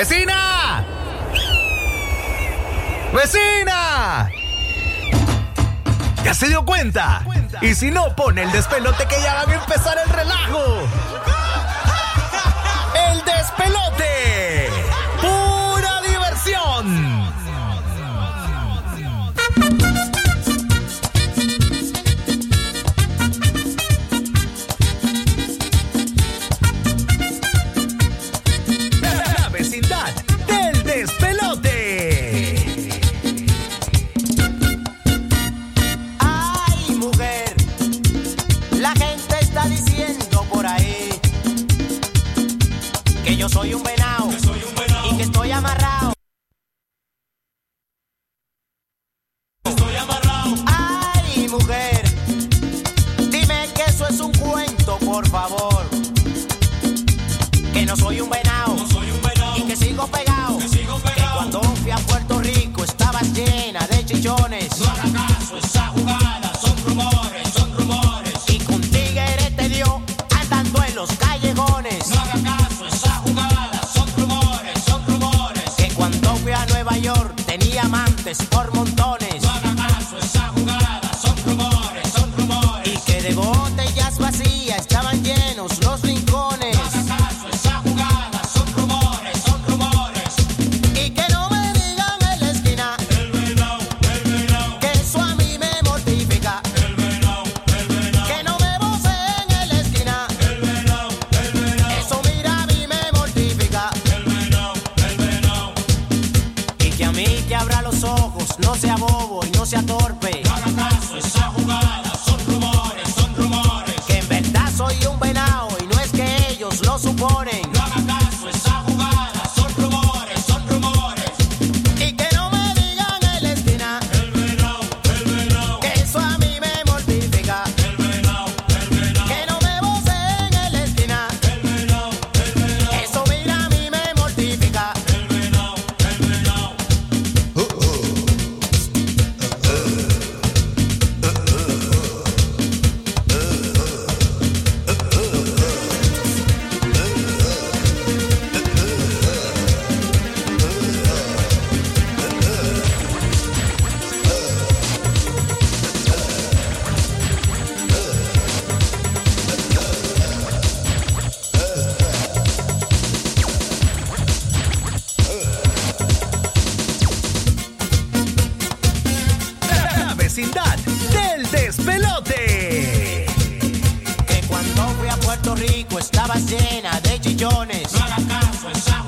¡Vecina! ¡Vecina! ¿Ya se dio cuenta? Y si no, pone el despelote que ya va a empezar el relajo. estaba llena de chillones. No haga caso, esa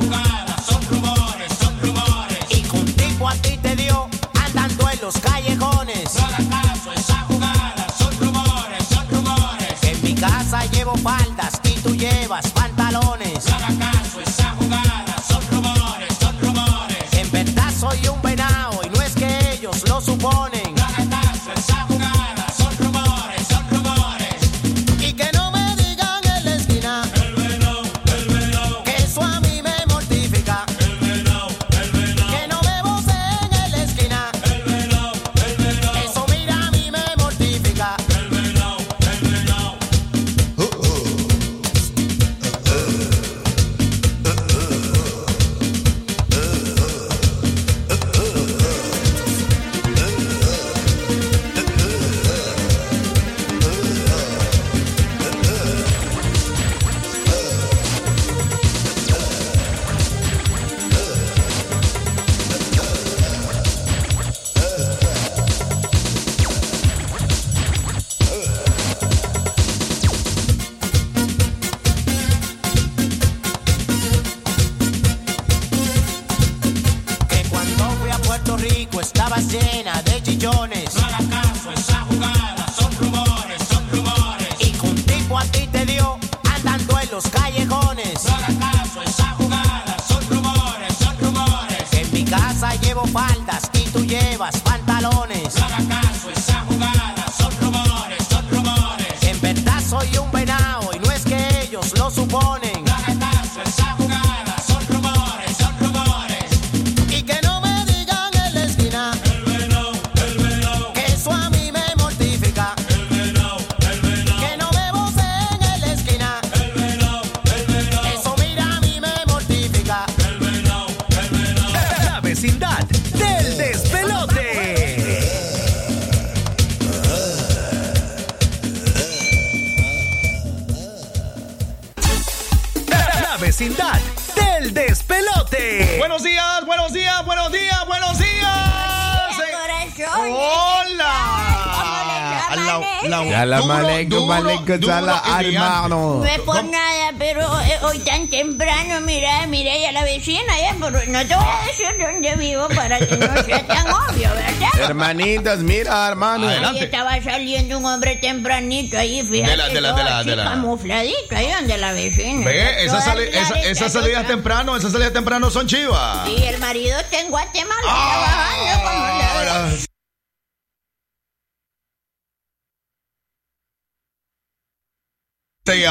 y brillante. hermano. No es por nada, pero eh, hoy tan temprano, mira, mira ya la vecina, ya, pero no te voy a decir dónde vivo para que no sea tan obvio, ¿verdad? Hermanitas, mira, hermano. Ahí estaba saliendo un hombre tempranito ahí, fíjate, De la- de la- de la- de la- camufladito ahí donde la vecina. Ve, esa Toda sali- esa- esas está salidas temprano, esas salidas temprano son chivas. Sí, el marido está en Guatemala Ah,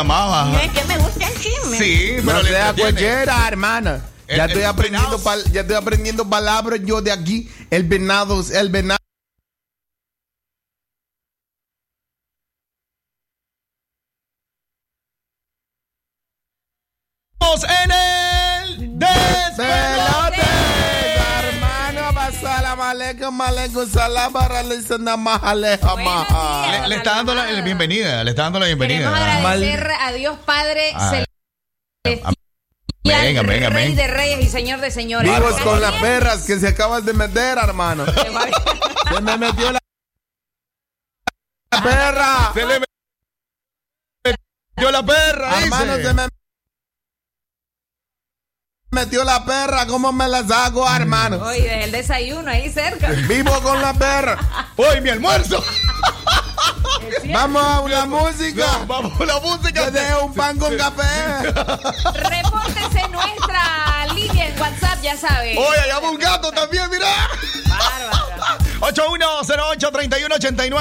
Te llamaba. No es que me gusta el chisme. Sí, pero No le sea cualquiera, hermana. El- Ya el estoy aprendiendo, pal- ya estoy aprendiendo palabras yo de aquí. El venado, el venado. Listener más aleja, maja. días. Le, le está dando la, la bienvenida, le está dando la Queremos bienvenida. agradecer a Dios Padre Ah. Celestial, Venga, venga, Rey venga. de Reyes y Señor de Señores. Vivos con las perras que se acaban de meter, hermano. Se me metió la perra. Se le metió la perra, Hermano, se me metió la perra. ¿Cómo me la saco, hermano? Oye, desde el desayuno ahí cerca. Vivo con la perra. ¡Hoy mi almuerzo! Vamos a una música. No, vamos a la música. Te dejo un pan con café. Repórtese en nuestra línea en WhatsApp, ya sabe. Oye, allá va un gato también, mira. Bárbaro. 8108-3189.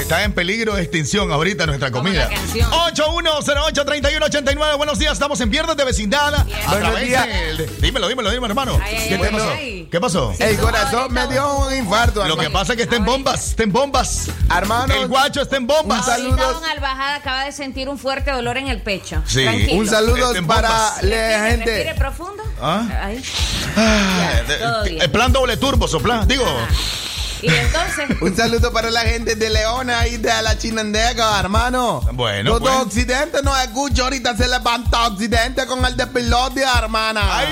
Está en peligro de extinción ahorita nuestra comida. la canción. 8108-3189. Buenos días, estamos en Viernes de Vecindad. A Buenos través de- Dímelo, dímelo, dímelo, hermano. Ay, ay, ¿Qué, pasó? ay. ¿Qué pasó? El corazón me dio un infarto, Lo que pasa es que está en bombas, está en bombas. Hermano, El guacho está en bombas. Un saludo. Ahorita don Albajada acaba de sentir un fuerte dolor en el pecho. Sí. Tranquilo. un saludo para la Respire, respire gente. profundo. ¿Ah? Ahí. Ah, Ya, todo de- bien. El plan doble turbo, sopla. Digo, Y entonces, Un saludo para la gente de Leona y de la Chinandeca, hermano. Bueno, Los bueno. de Occidente nos escuchan. Ahorita se levanta Occidente con el despilote, hermana. ahí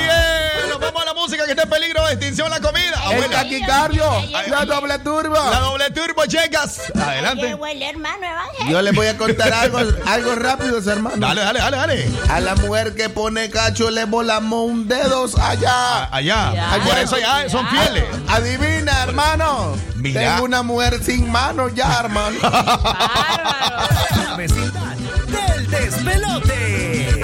es. Nos vamos a la música que está en peligro de extinción la comida. El taquicardio, Ay, la doble turbo. La doble turbo, llegas. ¿Qué Adelante. huele, hermano Evangelio? Yo les voy a contar algo, algo rápido, hermano. Dale, dale, dale, dale. A la mujer que pone cacho le volamos un dedo allá. Allá. Ya. Por eso allá son fieles. Adivina, hermano. Mira. Tengo una mujer sin manos ya, hermano. vecindad del despelote.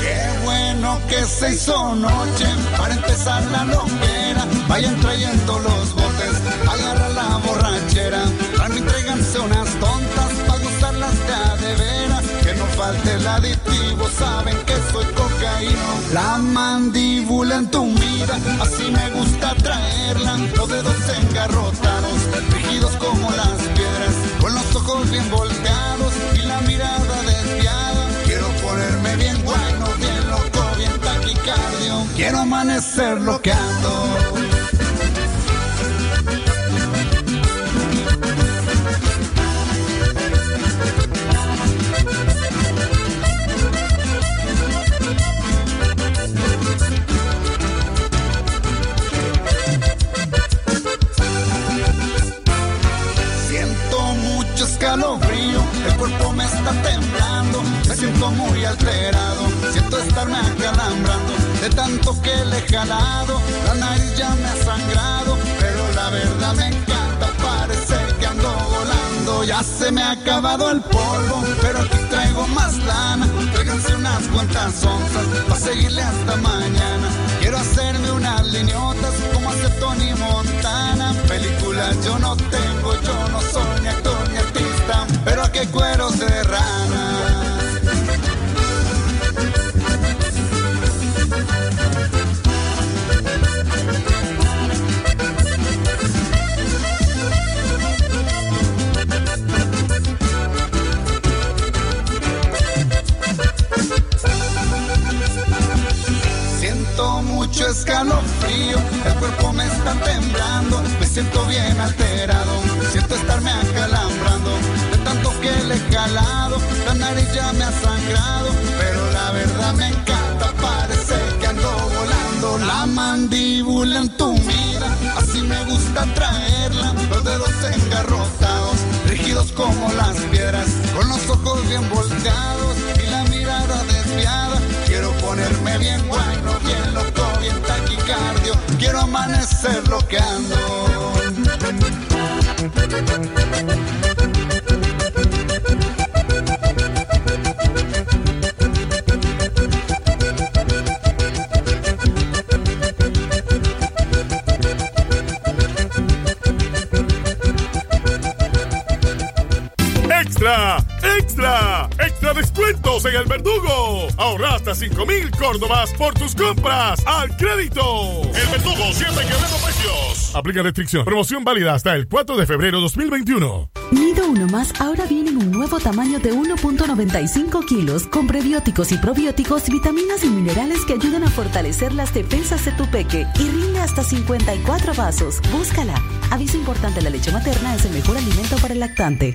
Qué bueno que se hizo noche para empezar la loquera. Vayan trayendo los borrachera. Van unas tontas para gustarlas de veras. Que no falte el aditivo, saben que soy cocaíno. La mandíbula en tu mira, así me gusta traerla. Los dedos engarrotados, rígidos como las piedras. Con los ojos bien volteados y la mirada desviada. Quiero ponerme bien bueno, bien loco, bien taquicardio. Quiero amanecer loqueando. El cuerpo me está temblando, me siento muy alterado, siento estarme acalambrando, de tanto que le he jalado, la nariz ya me ha sangrado, pero la verdad me encanta, parece que ando volando, ya se me ha acabado el polvo, pero aquí traigo más lana, tráiganse unas cuantas onzas, para seguirle hasta mañana, quiero hacerme unas lineotas, como hace Tony Montana, películas yo no tengo, yo no soy ni actor ni pero a qué cueros de rana. Siento mucho escalofrío, el cuerpo me está temblando, me siento bien alterado, nariz ya me ha sangrado, pero la verdad me encanta, parece que ando volando, la mandíbula entumida, así me gusta traerla, los dedos engarrotados, rígidos como las piedras, con los ojos bien volteados y la mirada desviada, quiero ponerme bien bueno, bien loco, bien taquicardio, quiero amanecer loqueando. ¡Extra! Descuentos en el verdugo! Ahorra hasta 5 mil córdobas por tus compras al crédito. El verdugo siempre quebrando precios. Aplica restricción. Promoción válida hasta el 4 de febrero 2021. Nido Uno Más ahora viene en un nuevo tamaño de 1.95 kilos con prebióticos y probióticos, vitaminas y minerales que ayudan a fortalecer las defensas de tu peque y rinde hasta 54 vasos. Búscala. Aviso importante, la leche materna es el mejor alimento para el lactante.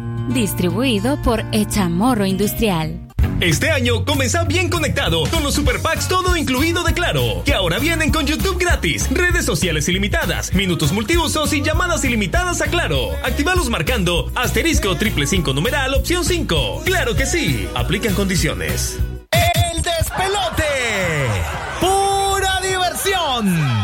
Distribuido por Echamorro Industrial. Este año comienza bien conectado con los super packs todo incluido de Claro, que ahora vienen con YouTube gratis, redes sociales ilimitadas, minutos multiusos y llamadas ilimitadas a Claro. Actívalos marcando asterisco triple cinco numeral opción 5. Claro que sí, aplican condiciones. El despelote. Pura diversión.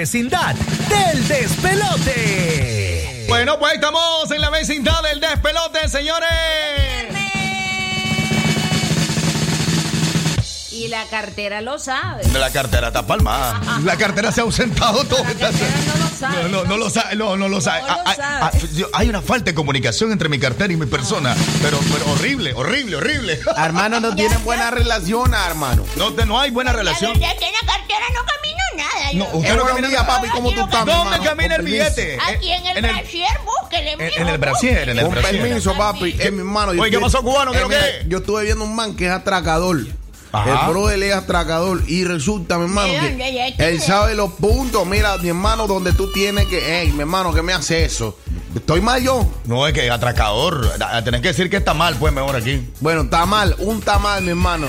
Vecindad del despelote. Bueno, pues estamos en la vecindad del despelote, señores. Y la cartera lo sabe. La cartera está palmada. La cartera se ha ausentado todo. No lo sabe. No, no, no lo sabe, no, no lo sabe. No lo Ah, ah, sabe. ah, hay una falta de comunicación entre mi cartera y mi persona. Pero, pero horrible, horrible, horrible. Hermano, no tienen buena relación, hermano. No, no hay buena La relación. la cartera no No, usted no camina nada. papi, ¿cómo tú estás, mi ¿Dónde camina el billete? Aquí en el, en el- brasier, búsquele, En, el brasier, en el Con permiso, papi. Eh, mi hermano. Oye, ¿qué pasó, cubano? ¿Qué es lo que es? Yo estuve viendo un man que es atracador. Ajá. El brother es atracador. Y resulta, mi hermano, ¿De que él sabe los puntos. Mira, mi hermano, donde tú tienes que. Ey, mi hermano, ¿qué me hace eso? ¿Estoy mal yo? No, es que atracador. Tenés que decir que está mal, pues, mejor aquí. Bueno, está mal. Un tamal, mi hermano.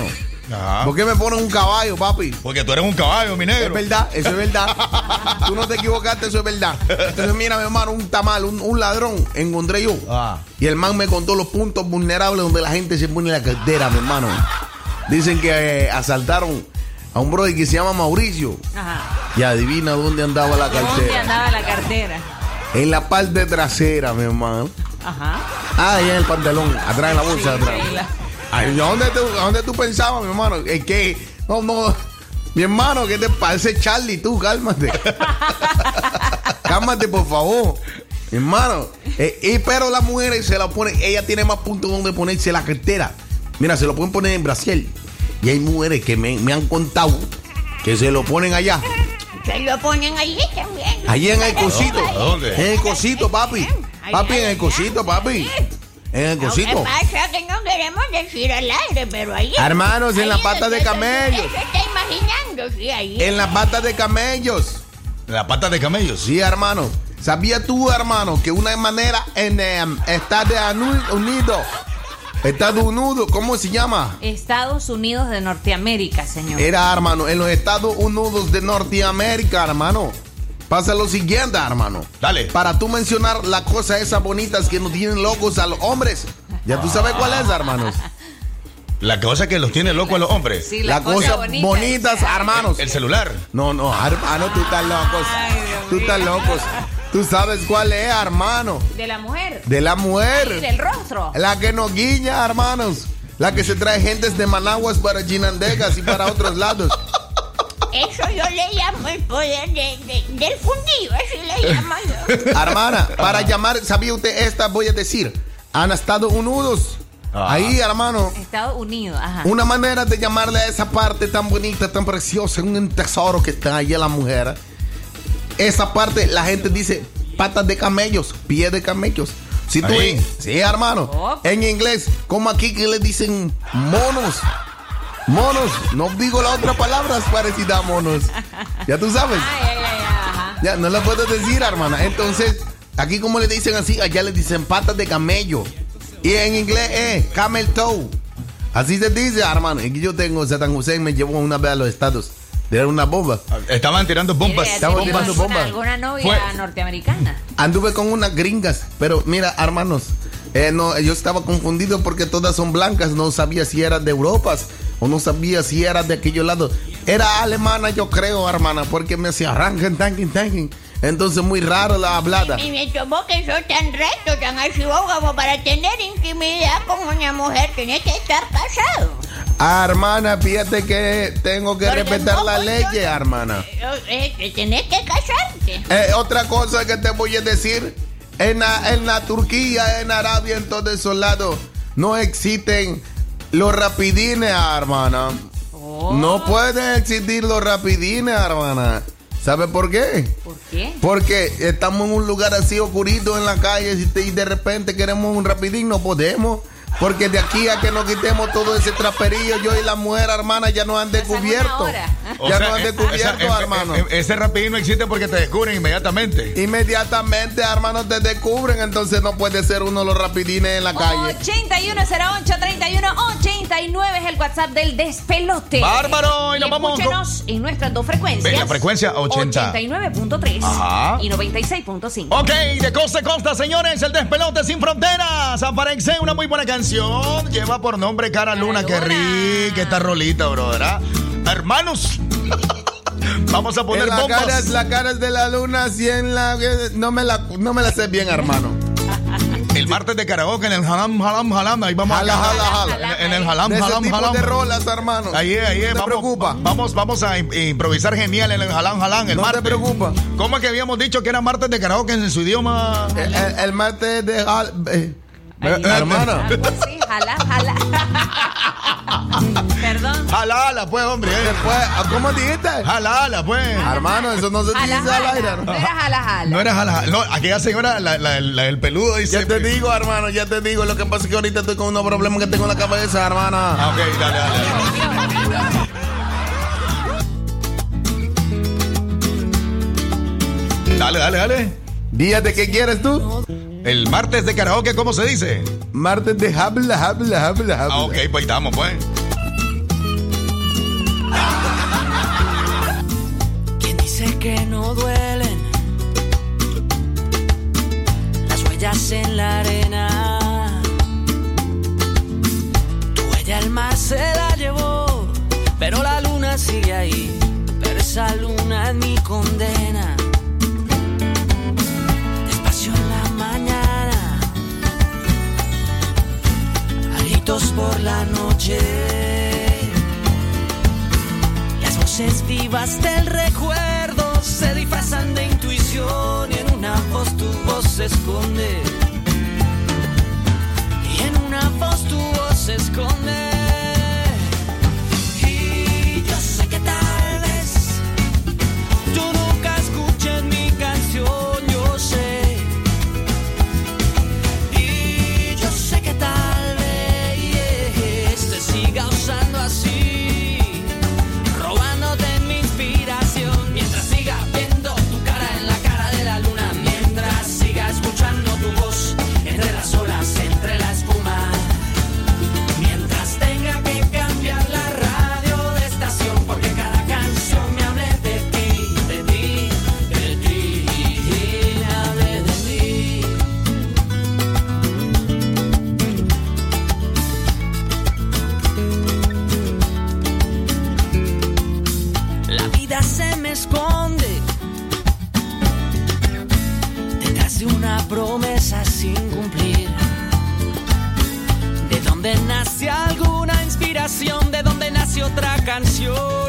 Ajá. ¿Por qué me ponen un caballo, papi? Porque tú eres un caballo, mi negro. Es verdad, eso es verdad. Tú no te equivocaste, eso es verdad. Entonces, mira, mi hermano, un tamal, un, un ladrón, encontré yo. Ah. Y el man me contó los puntos vulnerables donde la gente se pone la cartera, mi hermano. Dicen que eh, asaltaron a un brother que se llama Mauricio. Ajá. Y adivina dónde andaba la ¿Dónde cartera. andaba la cartera? En la parte trasera, mi hermano. Ajá. Ah, ahí en el pantalón, atrás en la bolsa, Sí, atrás. Ay, ¿a dónde, tú, a dónde tú pensabas, mi hermano? Es que, no, no, mi hermano, ¿qué te parece Charlie? Tú, cálmate. cálmate, por favor. Mi hermano, eh, y, pero las mujeres se la ponen, ella tiene más puntos donde ponerse la cartera. Mira, se lo pueden poner en Brasil. Y hay mujeres que me, me han contado que se lo ponen allá. Se lo ponen allí también. Allí en el cosito. ¿A dónde? En el cosito, papi. Papi, en el cosito, papi. En el Lo que cosito. pasa que no queremos decir al aire, pero ahí. Hermanos, en ahí la es pata donde de se- camello. Se está imaginando, sí, ahí. En las patas de camellos. La pata de camellos. Sí, hermano. ¿Sabías tú, hermano, que una manera en eh, Estados Unidos, Estados Unidos, ¿cómo se llama? Estados Unidos de Norteamérica, señor. Era, hermano, en los Estados Unidos de Norteamérica, hermano. Pasa lo siguiente, hermano. Dale. Para tú mencionar las cosas esas bonitas que nos tienen locos a los hombres. Ya tú sabes cuál es, hermanos. La cosa que los tiene locos a los hombres. Sí, Las cosa cosas bonita, bonitas, hermanos. El celular. No, no, hermano, tú estás locos. Ay, Dios Tú estás locos. Tú sabes cuál es, hermano. De la mujer. De la Y mujer. del rostro. La que nos guiña, hermanos. La que se trae gentes de Managuas para Chinandegas y para otros lados. Eso yo le llamo el poder de- de- del fundido, así le llamo yo. Hermana, para llamar, ¿sabía usted esta? Voy a decir. Han estado unidos. Ah. Ahí, hermano. Estados Unidos, ajá. Una manera de llamarle a esa parte tan bonita, tan preciosa, un tesoro que está ahí en la mujer. Esa parte, la gente dice patas de camellos, pie de camellos. Si tú Ahí. sí, hermano. Oh. En inglés, como aquí que le dicen monos. Monos, no digo la otra palabra es parecida a monos. Ya tú sabes. Ay, ay, ay, ajá. Ya, no la puedo decir, hermana. Entonces, aquí como le dicen así, allá le dicen patas de camello. Y en inglés es camel toe. Así se dice, hermano. Y yo tengo, Satan Hussein me llevó una vez a los estados. Era una bomba. Estaban tirando bombas. ¿tenía tirando alguna, bombas. alguna novia Fue- norteamericana? Anduve con unas gringas, pero mira, hermanos, eh, no, yo estaba confundido porque todas son blancas. No sabía si era de Europa o no sabía si era de aquellos lados. Era alemana, yo creo, hermana, porque me hacía arranquen, tanquen, tanquen. Entonces, muy raro la hablada. Y me tomó que sos tan recto, tan archivado como para tener intimidad con una mujer. Tenés que estar casado. Ah, hermana, fíjate que tengo que Porque respetar la ley, yo- hermana. Eh, eh, tenés que casarte. Eh, otra cosa que te voy a decir, en la, en la Turquía, en Arabia, en todos esos lados, no existen los rapidines, hermana. Oh, No pueden existir los rapidines, hermana. ¿Sabe por qué? ¿Por qué? Porque estamos en un lugar así oscurito en la calle y de repente queremos un rapidín, no podemos. Porque de aquí a que nos quitemos todo ese traperillo, yo y la mujer, hermana, ya nos han descubierto. O Ya sea, nos han descubierto, esa- hermano. eh, Ese rapidín no existe porque te descubren inmediatamente. Inmediatamente, hermanos, te descubren, entonces no puede ser uno de los rapidines en la calle. 8108-3189 es el WhatsApp del despelote. Bárbaro, y nos vamos Escúchenos en nuestras dos frecuencias. Venga, frecuencia 80. 89.3 Ajá. y 96.5. Ok, de costa a costa, señores, el despelote sin fronteras. Aparece una muy buena canción. Lleva por nombre Cara Luna. Qué Luna. rica esta rolita, brother. ¿ah? Hermanos, Vamos a poner En la bombas. cara, la cara es de la luna, si en la. No me la, no me la sé bien, hermano. El martes de karaoke en el Halam, Halam, Halam. Ahí vamos Jala, a jala, jala. En, en el Halam, De ese Halam, tipo Halam. de rolas, hermano. Ahí es, ahí es. No te vamos, preocupa. Vamos, vamos a im- improvisar genial en el Halam, Halam. El No martes. te preocupa. ¿Cómo es que habíamos dicho que era martes de karaoke en su idioma? El, el- el martes de. jal- eh, Ahí. hermano. Algo así, jala, jala. Perdón. Jalala, pues, hombre. eh. Después, ¿Cómo dijiste? Jalala, pues. Hermano, eso no se Jala, dice al aire. jala. ¿no? Era jala, jala. No era jala, jala. No, aquella señora, la, la, la del peludo, dice. Ya te digo, hermano, ya te digo. Lo que pasa es que ahorita estoy con unos problemas que tengo en la cabeza, hermana. Ah, ok, dale, dale. Dale, dale, dale. ¿Días de qué quieres tú? El martes de karaoke, ¿cómo se dice? Martes de habla, habla, habla, habla. Ah, ok, pues ahí estamos, pues. ¿Quién dice que no duelen las huellas en la arena? Tu huella el mar se la llevó, pero la luna sigue ahí. Pero esa luna es mi condena. Por la noche. Las voces vivas del recuerdo se disfrazan de intuición y en una voz tu voz se esconde. Y en una voz tu voz se esconde. Canción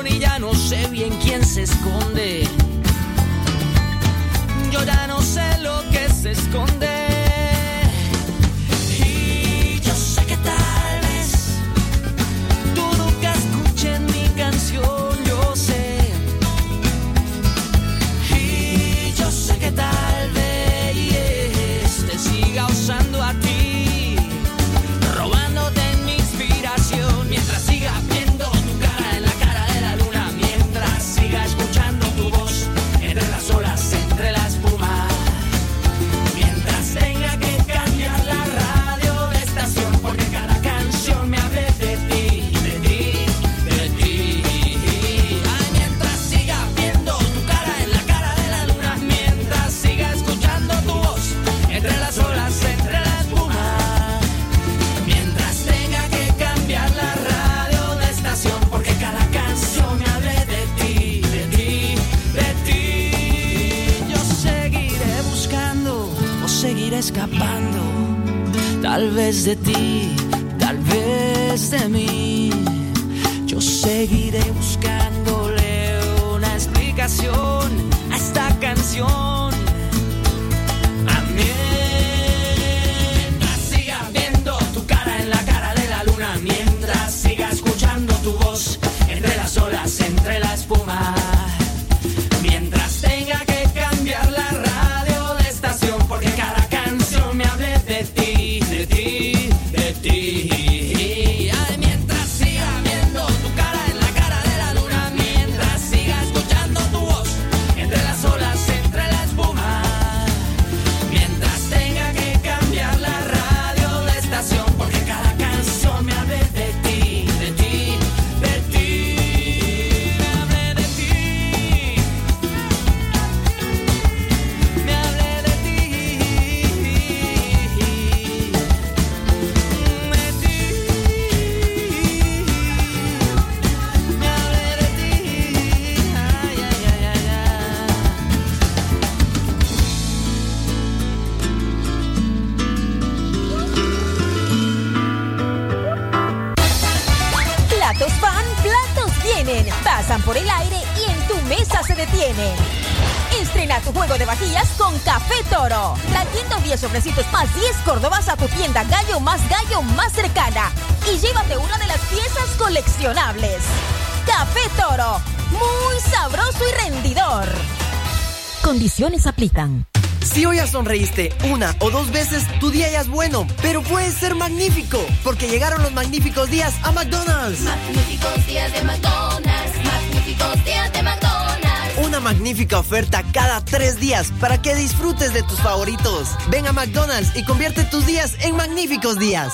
Aplican. Si hoy ya sonreíste una o dos veces, tu día ya es bueno, pero puede ser magnífico, porque llegaron los magníficos días a McDonald's. Magníficos días de McDonald's, magníficos días de McDonald's. Una magnífica oferta cada tres días para que disfrutes de tus favoritos. Ven a McDonald's y convierte tus días en magníficos días.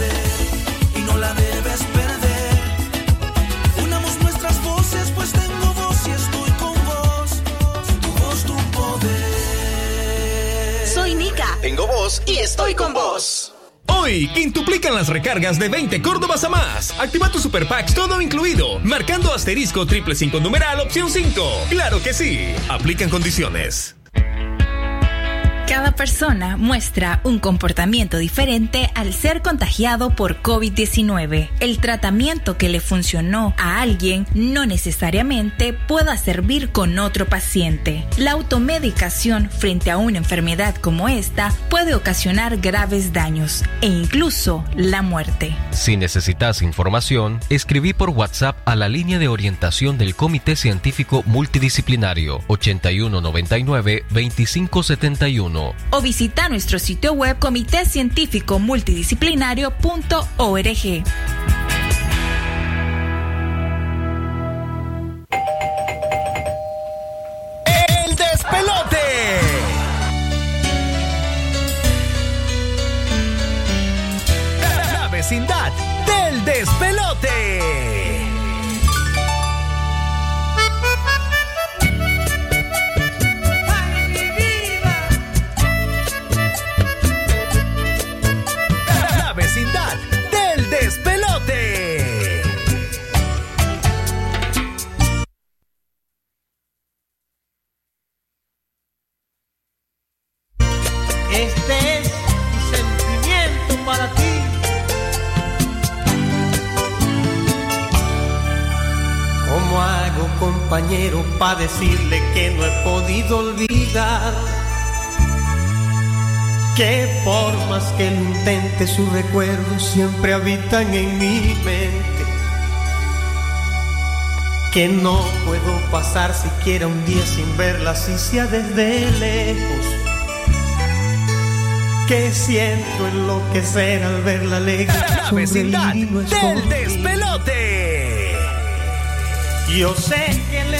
y no la debes perder. Unamos nuestras voces, pues tengo voz y estoy con vos. Tu voz, tu poder. Soy Nika. Tengo voz y estoy con vos. Hoy, quintuplican las recargas de 20 Córdobas a más. Activa tu Super Packs todo incluido, marcando asterisco triple 5 numeral opción 5. ¡Claro que sí! Aplican condiciones. Cada persona muestra un comportamiento diferente al ser contagiado por COVID-19. El tratamiento que le funcionó a alguien no necesariamente pueda servir con otro paciente. La automedicación frente a una enfermedad como esta puede ocasionar graves daños e incluso la muerte. Si necesitas información, escribí por WhatsApp a la línea de orientación del Comité Científico Multidisciplinario 8199-2571 o visita nuestro sitio web comité científico multidisciplinario.org. El despelote. La vecindad del despelote. Para decirle que no he podido olvidar? Que por más que lo intente, sus recuerdos siempre habitan en mi mente. Que no puedo pasar siquiera un día sin verla, si sea desde lejos que siento enloquecer al verla alegre. La vecindad del despelote. Yo sé que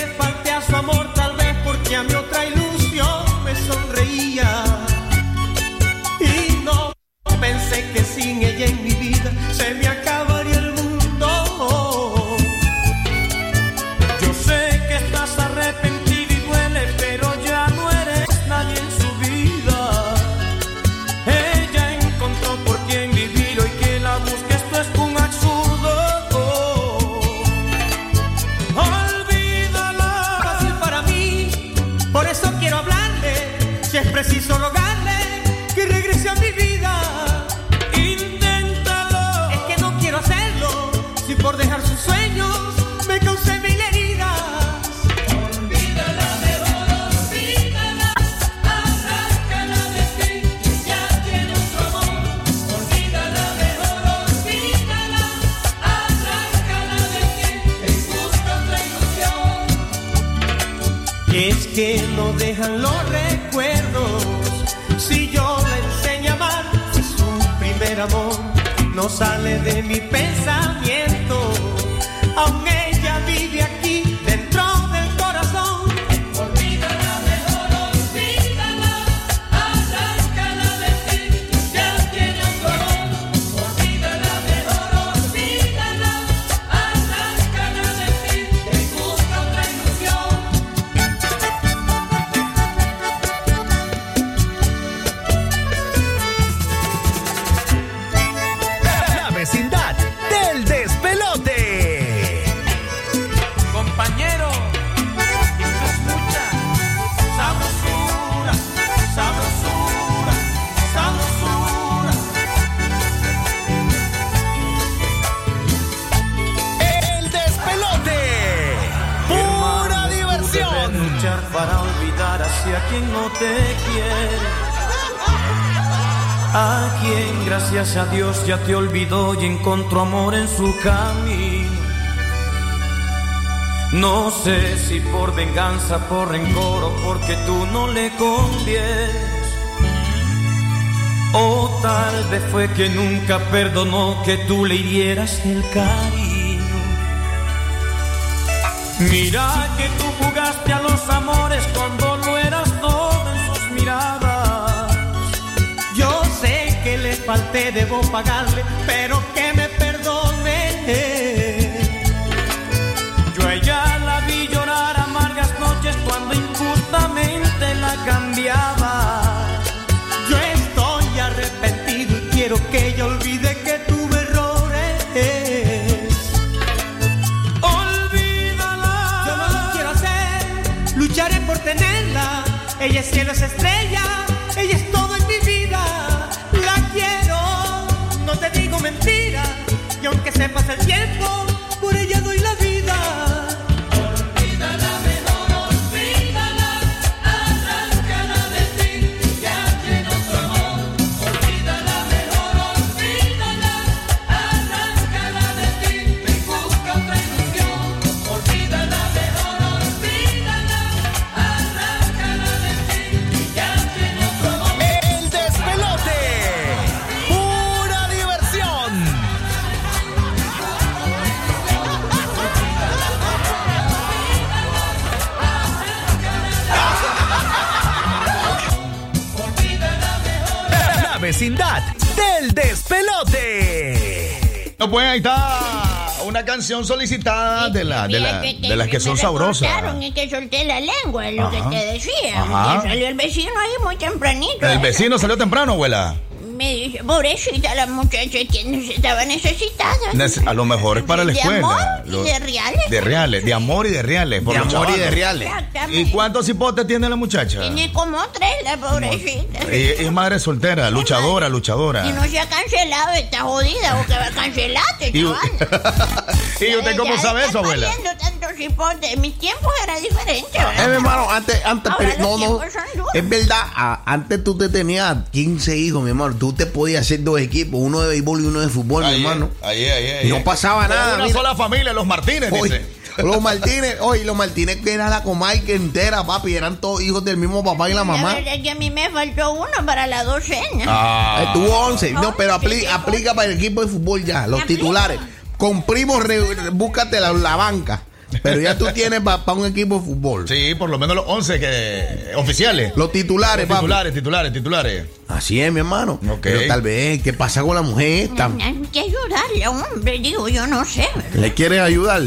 amor, tal vez porque a mi otra ilusión me sonreía. Y no pensé que sin ella en mi vida se me acabaría que no dejan los recuerdos. Si yo la enseño a amar, primer amor no sale de mi pensamiento. A Dios ya te olvidó y encontró amor en su camino. No sé si por venganza, por rencor o porque tú no le convienes. O tal vez fue que nunca perdonó que tú le hirieras el cariño. Mira que tú jugaste a los amores cuando falté, debo pagarle, pero que me perdone. Yo a ella la vi llorar amargas noches cuando injustamente la cambiaba. Yo estoy arrepentido y quiero que ella olvide que tuve errores. Olvídala. Yo no lo quiero hacer, lucharé por tenerla. Ella es cielo, es estrella, Y aunque se pase el tiempo, No, pues ahí está una canción solicitada de, la, de, la, de las que son sabrosas. y que solté la lengua, es lo que te decía. Salió el vecino ahí muy tempranito. El vecino salió temprano, abuela. Pobrecita la muchacha que estaba necesitada. Nece- A lo mejor es para la De escuela. amor y de reales. De reales, de amor y de reales. por De amor y de reales. Exactamente. ¿Y cuántos hipotes tiene la muchacha? Tiene como tres la pobrecita. Ella es madre soltera, luchadora, luchadora. Y no se ha cancelado, está jodida, o que va a cancelarte, Y- chaval. ¿Y usted cómo Ya sabe eso, abuela? Hipotes. En mis tiempos era diferente, Eh, ¿verdad? mi hermano, antes, antes, Ahora pero- los no, no. tiempos son duros. Es verdad, a- antes tú te tenías 15 hijos, mi hermano. Tú te podías hacer dos equipos, uno de béisbol y uno de fútbol, mi hermano. Ahí, ahí, ahí. Y no pasaba nada. Una mira. sola familia, los Martínez, dice. los Martínez, oye, los Martínez que era la comarca entera, papi, eran todos hijos del mismo papá y la mamá. La verdad es que a mí me faltó uno para la docena. Ah. Eh, tuvo 11. No, pero apli- aplica para el equipo de fútbol ya, los titulares. Con primos, búscate la, la banca. Pero ya tú tienes para un equipo de fútbol. Sí, por lo menos los 11 que, oficiales. Los titulares, Los papi. titulares, titulares, titulares. Así es, mi hermano. Pero tal vez, ¿qué pasa con la mujer esta? Hay que ayudarle, hombre, digo, yo no sé. ¿Le quieres ayudar?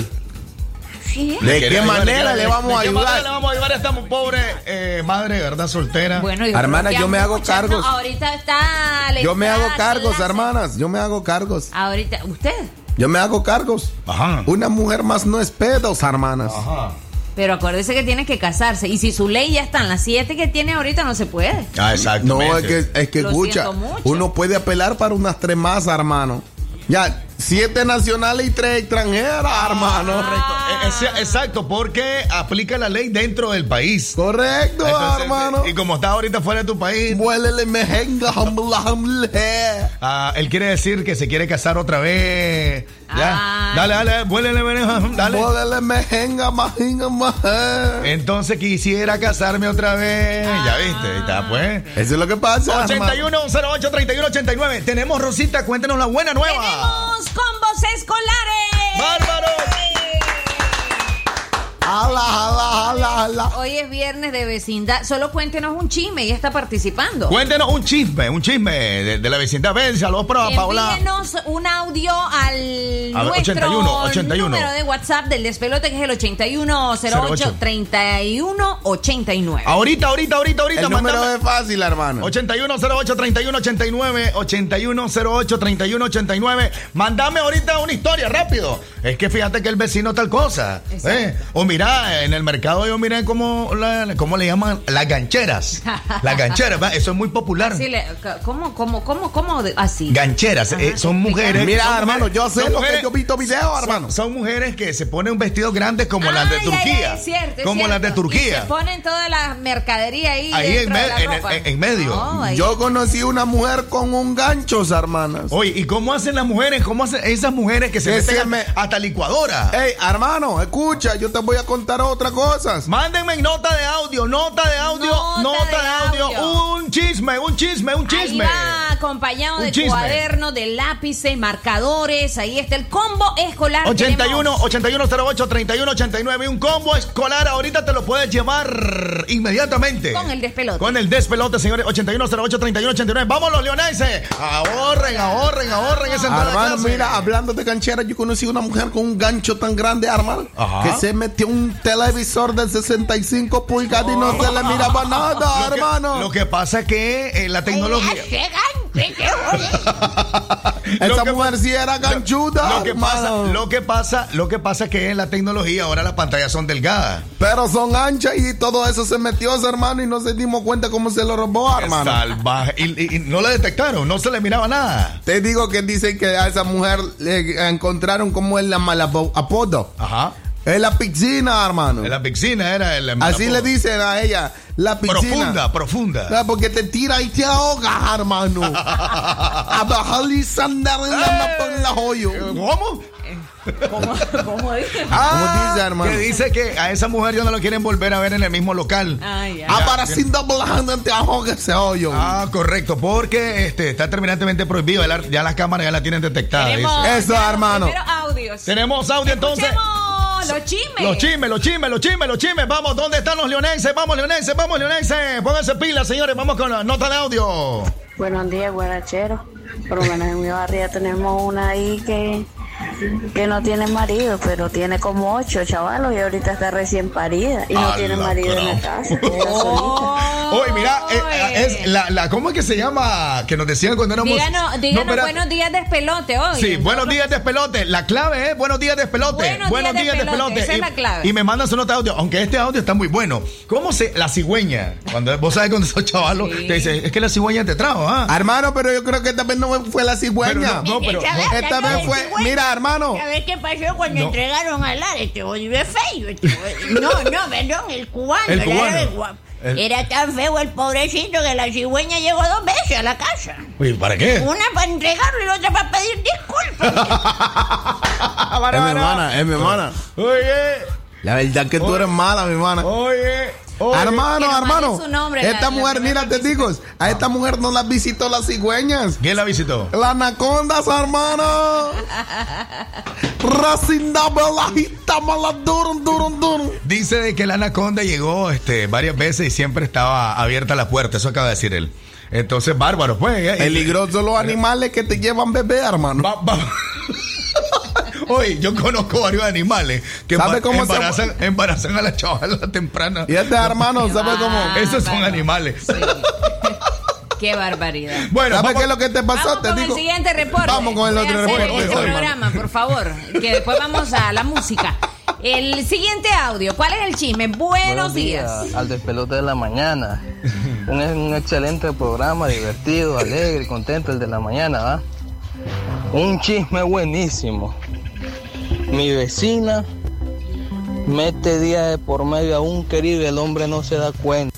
Sí. ¿De qué ¿Quiere manera ayudar? le vamos a ¿De qué ayudar? manera le vamos a ayudar a esta pobre eh, madre, verdad, soltera? Bueno, Hermana, creo que yo me hago cargos. ahorita está. Yo me hago cargos, hermanas. Yo me hago cargos. Ahorita, ¿usted? Yo me hago cargos. Ajá. Una mujer más no es pedos, hermanas. Ajá. Pero acuérdese que tiene que casarse. Y si su ley ya está en las siete que tiene ahorita, no se puede. Ah, exacto. No, es que, es que escucha, uno puede apelar para unas tres más, hermano. Ya, siete nacionales y tres extranjeras, Ah. hermano. Eh, es- exacto, porque aplica la ley dentro del país. Correcto, Entonces, hermano. Y como está ahorita fuera de tu país, Huélele mejenga, ah, él quiere decir que se quiere casar otra vez. Ya, Ah. dale, dale, vuélele, vuélele, dale. Huélele mejenga, majinga. Entonces quisiera casarme otra vez. Ya viste, ahí está, pues. Eso es lo que pasa, hermano. 8108 3189 Tenemos Rosita, cuéntenos la buena nueva. Tenemos combos escolares. Ala, ala, ala, ala. Hoy es viernes de vecindad. Solo cuéntenos un chisme. Ella está participando. Cuéntenos un chisme, un chisme de, de la vecindad. Ven, saludos para Paola. Envíenos un audio al A ver, nuestro 81, 81. número de WhatsApp del despelote que es el 8108 3189. Ahorita, ahorita, ahorita, ahorita. El número mándame- es fácil, hermano. 8108 3189 8108 3189 Mándame ahorita una historia rápido. Es que fíjate que el vecino tal cosa. Exacto. ¿eh? O mira, en el mercado yo miré la- ¿cómo le llaman? Las gancheras. Las gancheras, eso es muy popular. Así le- ¿Cómo, cómo, cómo, cómo? de- Así. Gancheras, eh, son mujeres. Mira, son hermano, mujeres- yo sé lo que yo he visto videos, hermano. Son mujeres que se ponen vestidos grandes como las de Turquía. ay, es cierto, es como las de cierto. Y Turquía. se ponen toda la mercadería ahí. Ahí en, de me- la en ropa. en- en medio. Yo conocí una mujer con un gancho, hermanas. Oye, ¿y cómo hacen las mujeres? ¿Cómo hacen esas mujeres que se meten me- hasta licuadora? Ey, hermano, escucha, yo te voy a contar otra cosa. Mándenme nota de audio, nota de audio, Nota nota, de de audio. audio. Un chisme, un chisme, un Ahí chisme. va acompañado Un de chisme. cuadernos, de lápices, marcadores. Ahí está el combo escolar. 81 8108 3189 un combo escolar ahorita te lo puedes llevar inmediatamente Con el despelote. con el despelote señores 8108 3189 vamos los leoneses ahorren ahorren ahorren esa clase. mira, hablando de ganchera, yo conocí una mujer con un gancho tan grande, Ajá. que se metió un televisor de 65 pulgadas y no se le miraba nada, lo que, hermano. lo que pasa es que eh, la tecnología Esa que- mujer sí era ganchuda, lo que pasa lo que pasa lo que pasa es que en la tecnología ahora las pantallas son delgadas Pero son anchas y todo eso se metió, hermano, y no se dimos cuenta cómo se lo robó, hermano. salvaje y, y- y no la detectaron no se le miraba nada Te digo que dicen que a esa mujer le encontraron como el malapo- apodo. ajá En la piscina, hermano. en la piscina era el Así le dicen a ella, la piscina. profunda profunda Ah, Porque te tira y te ahoga, hermano. a bajarle y sandarle la por la joyo. ¿Cómo? ¿Cómo, cómo dice? ¿Cómo dice, hermano? Que dice que a esa mujer ya no lo quieren volver a ver en el mismo local. Ay, ay. Ah, para sin doblando te ahoga ese hoyo. Ah, correcto, porque este está terminantemente prohibido. Ya, la- ya las cámaras ya la tienen detectada. Tenemos dice. Eso, ya los hermano. audios. Tenemos audio entonces. Escuchemos los chismes. Los chismes, los chismes, los chismes, los chismes. Vamos, ¿dónde están los leonenses? Vamos, leonenses, vamos, leonenses. Pónganse pilas, señores. Vamos con la nota de audio. Buenos días, guarachero. Por lo menos en mi barrio tenemos una ahí que, que no tiene marido, pero tiene como ocho chavalos y ahorita está recién parida y no A tiene marido en la casa. Oye, mira, eh, es la, la, ¿cómo es que se llama? Que nos decían cuando éramos. Díganos, díganos No, buenos días despelote hoy. Sí, buenos días despelote. La clave es buenos días despelote. Buenos días, despelote. Esa y, es la clave. y me mandan su nota de audio, aunque este audio está muy bueno. ¿Cómo se la cigüeña? Cuando vos sabes cuando esos chavalos te dicen, es que la cigüeña te trajo, ¿ah? Hermano, pero yo creo que esta vez no fue la cigüeña. Pero no, no, pero-. Esta vez fue, cigüeña. mira, hermano. ¿Sabes qué pasó cuando No. entregaron al ar? Este es feo. este No, no, perdón, el cubano. El era cubano. el guapo. El- Era tan feo el pobrecito que la cigüeña llegó dos veces a la casa. Uy, ¿para qué? Una para entregarlo y la otra para pedir disculpas. Es mi hermana, es mi hermana. Oye, La verdad que tú eres mala, mi hermana. oye, Hermano, hermano. su nombre, esta la mujer, mira, te digo, a esta mujer no la visitó las cigüeñas. ¿Quién la visitó? La anacondas, hermano. Racinda belajita maladurun, durun, durun. Dice de que la anaconda llegó este, varias veces y siempre estaba abierta la puerta. Eso acaba de decir él. Entonces, bárbaro, pues. Peligrosos los animales que te llevan bebé, hermano. Va- va- Oye, yo conozco varios animales que ¿Sabe cómo se- embarazan, embarazan a la chavala temprana. Y este hermano, ¿sabe cómo? Esos son animales. Qué barbaridad. Bueno, ¿Sabes vamos- qué es lo que te pasó? Vamos te con digo. el siguiente reporte. Vamos con el otro reporte. Este Oye, programa, por favor. Que después vamos a la música. El siguiente audio. ¿Cuál es el chisme? Buenos, días. Al despelote de la mañana. Un, un excelente programa, divertido, alegre, contento el de la mañana, ¿va? Un chisme buenísimo. Mi vecina mete día de por medio a un querido y el hombre no se da cuenta.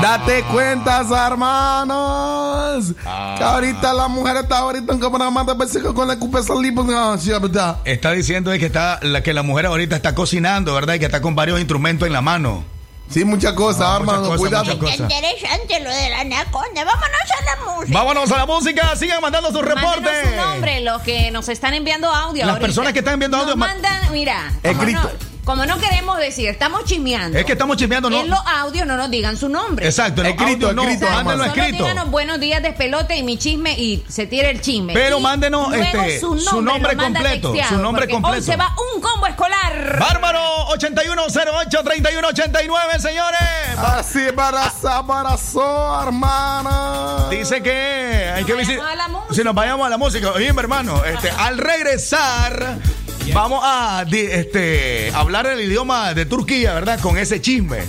Date cuentas, hermanos. Ah. Que ahorita la mujer está ahorita en programa de con la cupe salir. pues, ah. Está diciendo que está la que la mujer ahorita está cocinando, ¿verdad? Y que está con varios instrumentos en la mano. Sí, muchas cosas, Ah, hermano. cosas, cuidado. cosas. interesante lo de la anaconda. Vámonos a la música. Vámonos a la música, sigan mandando sus Mándenos reportes. su nombre, los que nos están enviando audio. Las ahorita. personas que están enviando audio, Nos ma- mandan, mira, Escrito. no, como no queremos decir, estamos chismeando. Es que estamos chismeando, ¿no? En los audios no nos digan su nombre. Exacto, en Escrito, audios no, escrito, Exacto, solo escrito. díganos buenos días despelote y mi chisme y se tira el chisme. Pero Y mándenos, luego este, su nombre lo mandan completo, texteado, su nombre completo. Hoy se va un combo escolar. Bárbaro 8108-3189, señores. Así embarazó, embarazó, hermana. Dice que hay que visitar. Si nos vayamos a la música, oye, mi hermano, este, al regresar Vamos a este, hablar el idioma de Turquía, ¿verdad? Con ese chisme.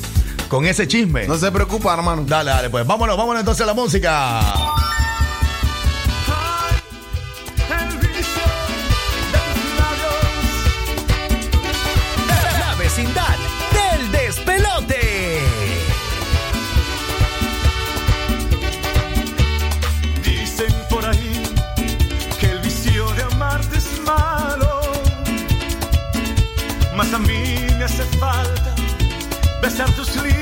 Con ese chisme. No se preocupa, hermano. Dale, dale, pues vámonos, vámonos entonces a la música. Hace falta besar tus lindos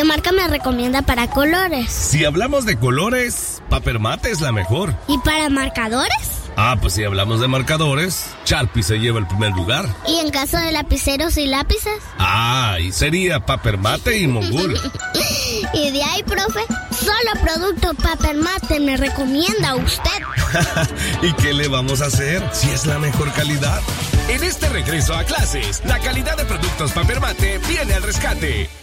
¿qué marca me recomienda para colores? Si hablamos de colores, Papermate es la mejor. ¿Y para marcadores? Ah, pues si hablamos de marcadores, Sharpie se lleva el primer lugar. ¿Y en caso de lapiceros y lápices? Ah, y sería Papermate y Mogul. y de ahí, profe, solo producto Papermate me recomienda usted. ¿Y qué le vamos a hacer si es la mejor calidad? En este regreso a clases, la calidad de productos Papermate viene al rescate.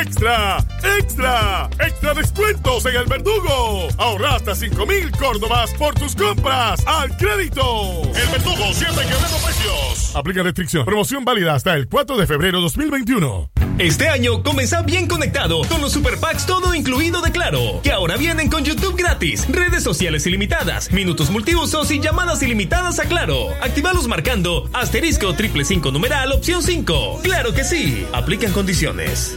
¡Extra! ¡Extra! ¡Extra descuentos en el Verdugo! Ahorra hasta 5 mil córdobas por tus compras al crédito. El Verdugo siempre quebrando precios. Aplica restricción. Promoción válida hasta el 4 de febrero 2021. Este año comienza bien conectado con los Super Packs todo incluido de Claro, que ahora vienen con YouTube gratis, redes sociales ilimitadas, minutos multiusos y llamadas ilimitadas a Claro. Actívalos marcando asterisco triple cinco numeral opción 5. Claro que sí, aplican condiciones.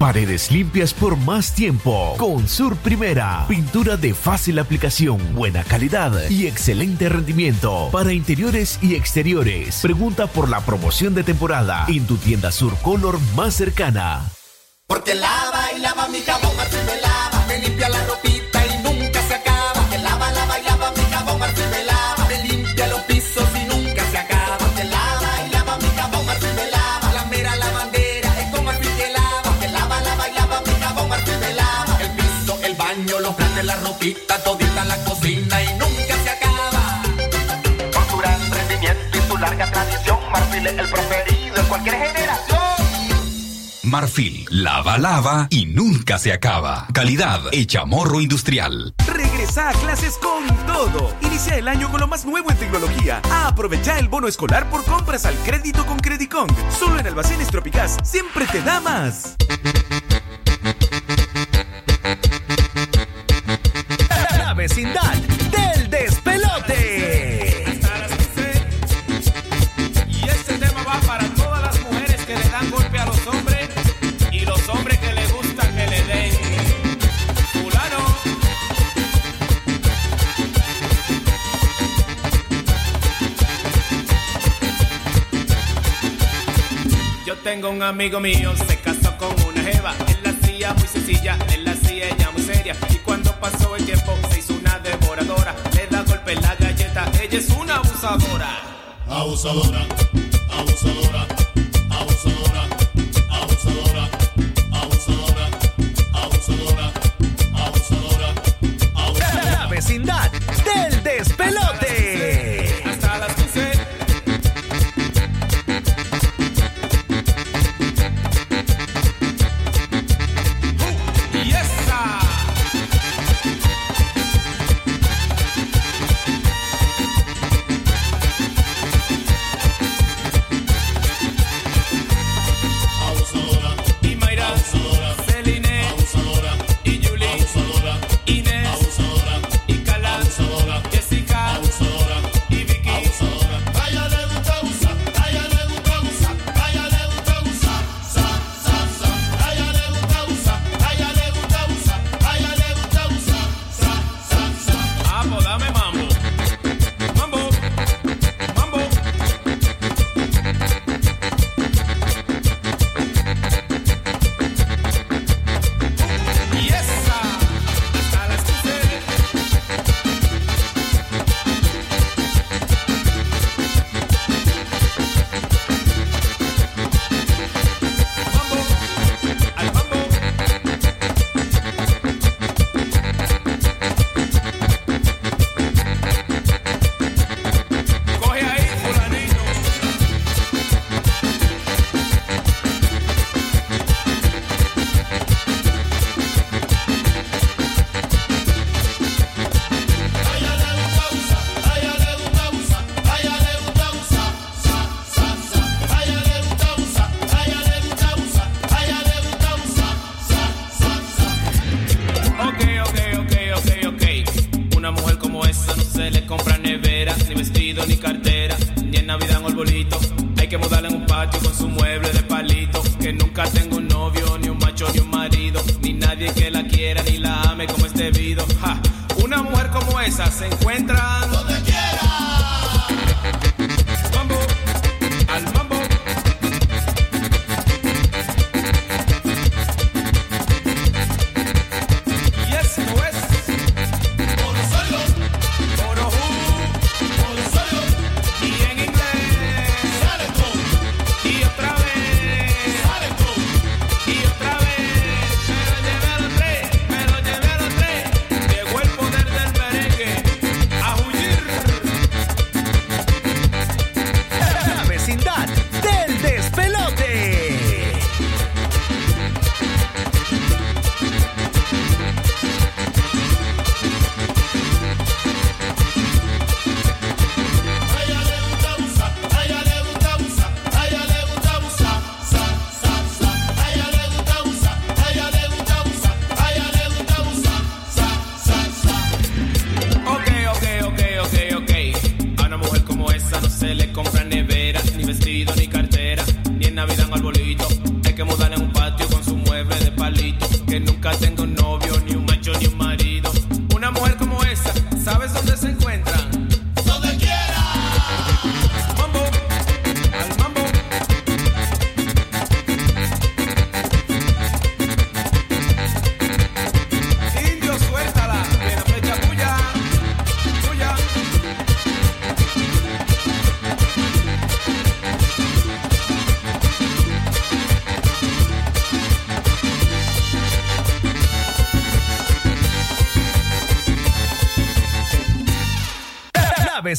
Paredes limpias por más tiempo con Sur Primera. Pintura de fácil aplicación, buena calidad y excelente rendimiento para interiores y exteriores. Pregunta por la promoción de temporada en tu tienda Sur Color más cercana. Porque lava y lava mi jabón, me lava. Me limpia la ropita el preferido en cualquier generación. Marfil, lava, lava y nunca se acaba. Calidad hecha morro industrial. Regresa a clases con todo. Inicia el año con lo más nuevo en tecnología. Aprovecha el bono escolar por compras al crédito con Credicong. Solo en Almacenes Tropicás siempre te da más. Amigo mío, se casó con una jeva. Él la hacía muy sencilla, él la hacía ella muy seria. Y cuando pasó el tiempo, se hizo una devoradora. Le da golpe en la galleta, ella es una abusadora. Abusadora, abusadora,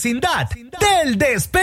vecindad del despegue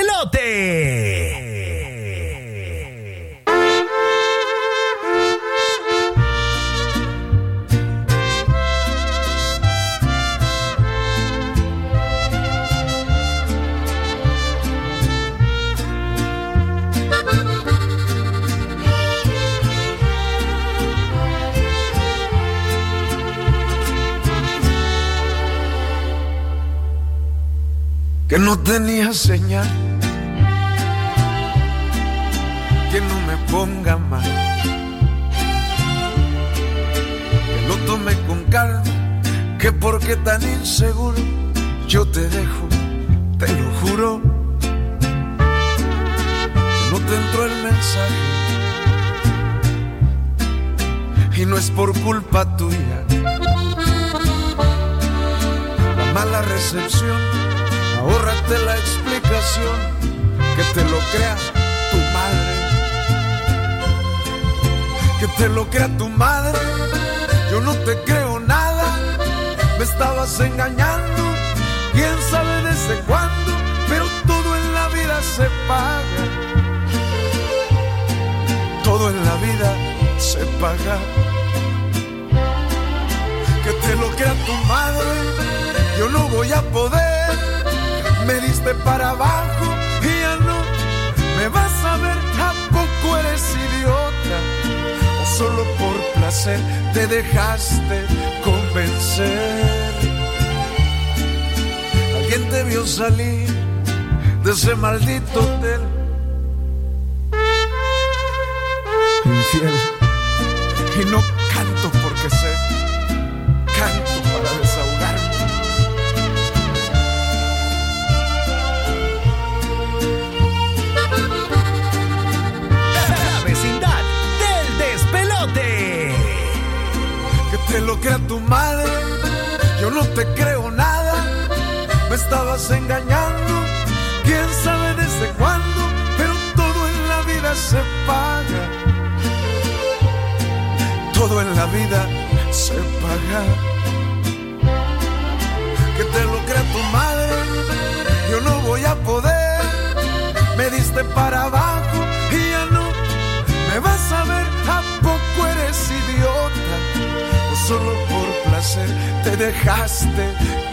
la vida se paga. Que te lo crea tu madre, yo no voy a poder. Me diste para abajo y ya no me vas a ver. ¿A poco eres idiota? O solo por placer te dejaste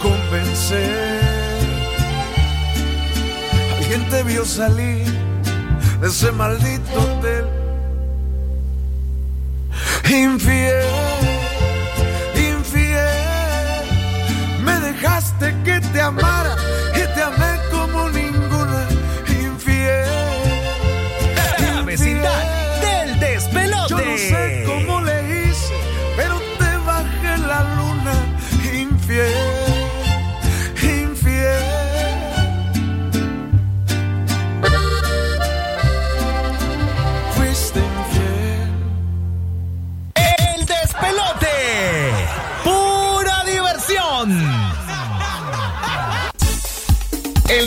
convencer. Alguien te vio salir de ese maldito hotel Infiel, infiel, me dejaste que te amara.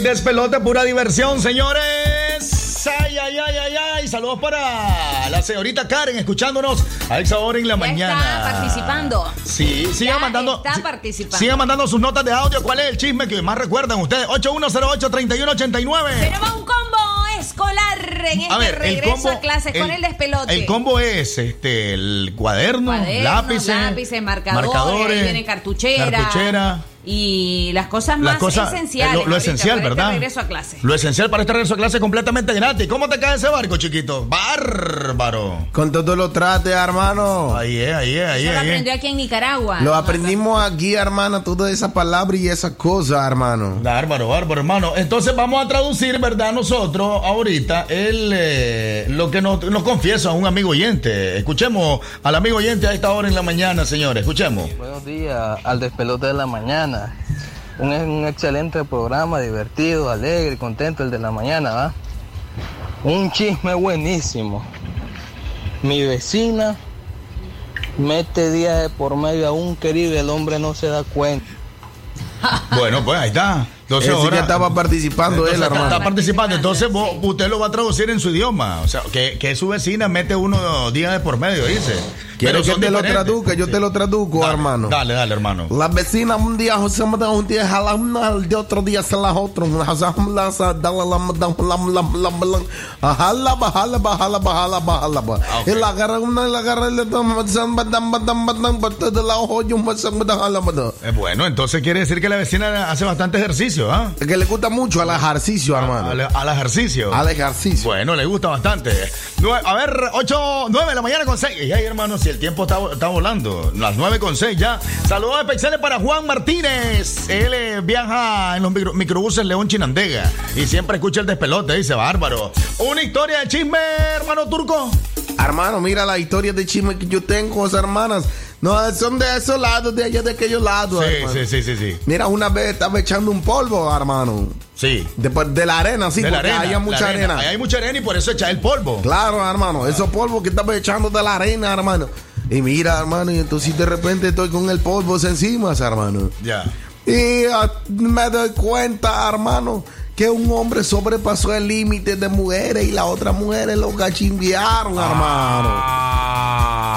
Despelote, pura diversión, señores. Ay, ay, ay, ay, ay. Saludos para la señorita Karen, escuchándonos a esa hora en la Ya mañana. está participando. Sí, sigan Ya mandando. Está participando. Sigan mandando sus notas de audio. ¿Cuál es el chisme que más recuerdan ustedes? 8108-3189. Tenemos un combo escolar en este A ver, regreso combo. a clases con el despelote. El combo es este el cuaderno, Cuadernos, lápices, lápices, marcadores, ahí viene cartuchera. cartuchera. Y las cosas Las más cosas- esenciales. lo- lo ahorita esencial, para este ¿verdad? regreso a clases. Lo esencial para este regreso a clase es completamente gratis. ¿Cómo te cae ese barco, chiquito? Bárbaro. Con todo lo trate, hermano. Ahí es, ahí es, ahí es. lo aprendió aquí en Nicaragua. Lo aprendimos aquí, hermano, toda esa palabra y esa cosa, hermano. Bárbaro, bárbaro, hermano. Entonces vamos a traducir, ¿verdad? Nosotros ahorita el, eh, lo que nos, nos confiesa un amigo oyente. Escuchemos al amigo oyente a esta hora en la mañana, señores. Escuchemos. Buenos días al despelote de la mañana. Un, un excelente programa, divertido, alegre, contento el de la mañana, ¿va? Un chisme buenísimo. Mi vecina mete día de por medio a un querido y el hombre no se da cuenta. Bueno, pues ahí está. Entonces, ahora- que estaba participando él, hermano. Está participando. Entonces vos- usted lo va a traducir en su idioma. O sea, que, que su vecina mete uno días de por medio, dice. ¿Quieres que te lo traduzca? Yo te lo traduzco, hermano. Dale, dale, hermano. La vecina un día se me da un día jala una, el de otro día se la otro. Bajala, bajala, bajala, bajala, bajala. Y la agarra una y la agarra y le Es bueno, entonces quiere decir que la vecina hace bastante ejercicio, ¿ah? Que le gusta mucho al ejercicio, hermano. Al, al ejercicio. Al ejercicio. Bueno, le gusta bastante. Nue- a ver, 8, 9 de la mañana con 6. Y ay, hermano, el tiempo está, volando. Las 9 con 6 ya. Saludos especiales para Juan Martínez. Él eh, viaja en los micro- microbuses León Chinandega. Y siempre escucha el despelote, dice bárbaro. Una historia de chisme, hermano turco. Hermano, mira la historia de chisme que yo tengo hermanas. No, son de esos lados, de allá de aquellos lados. Sí, hermano. sí, sí, sí, sí. Mira, una vez estaba echando un polvo, hermano. Sí. De, de la arena, sí, de la porque arena. había mucha arena. Ahí hay mucha arena y por eso echa el polvo. Claro, hermano, esos polvos que estaba echando de la arena, hermano. Y mira, hermano, y entonces de repente estoy con el polvo encima, hermano. Ya. Y ah, me doy cuenta, hermano, que un hombre sobrepasó el límite de mujeres y las otras mujeres lo cachimbearon, hermano.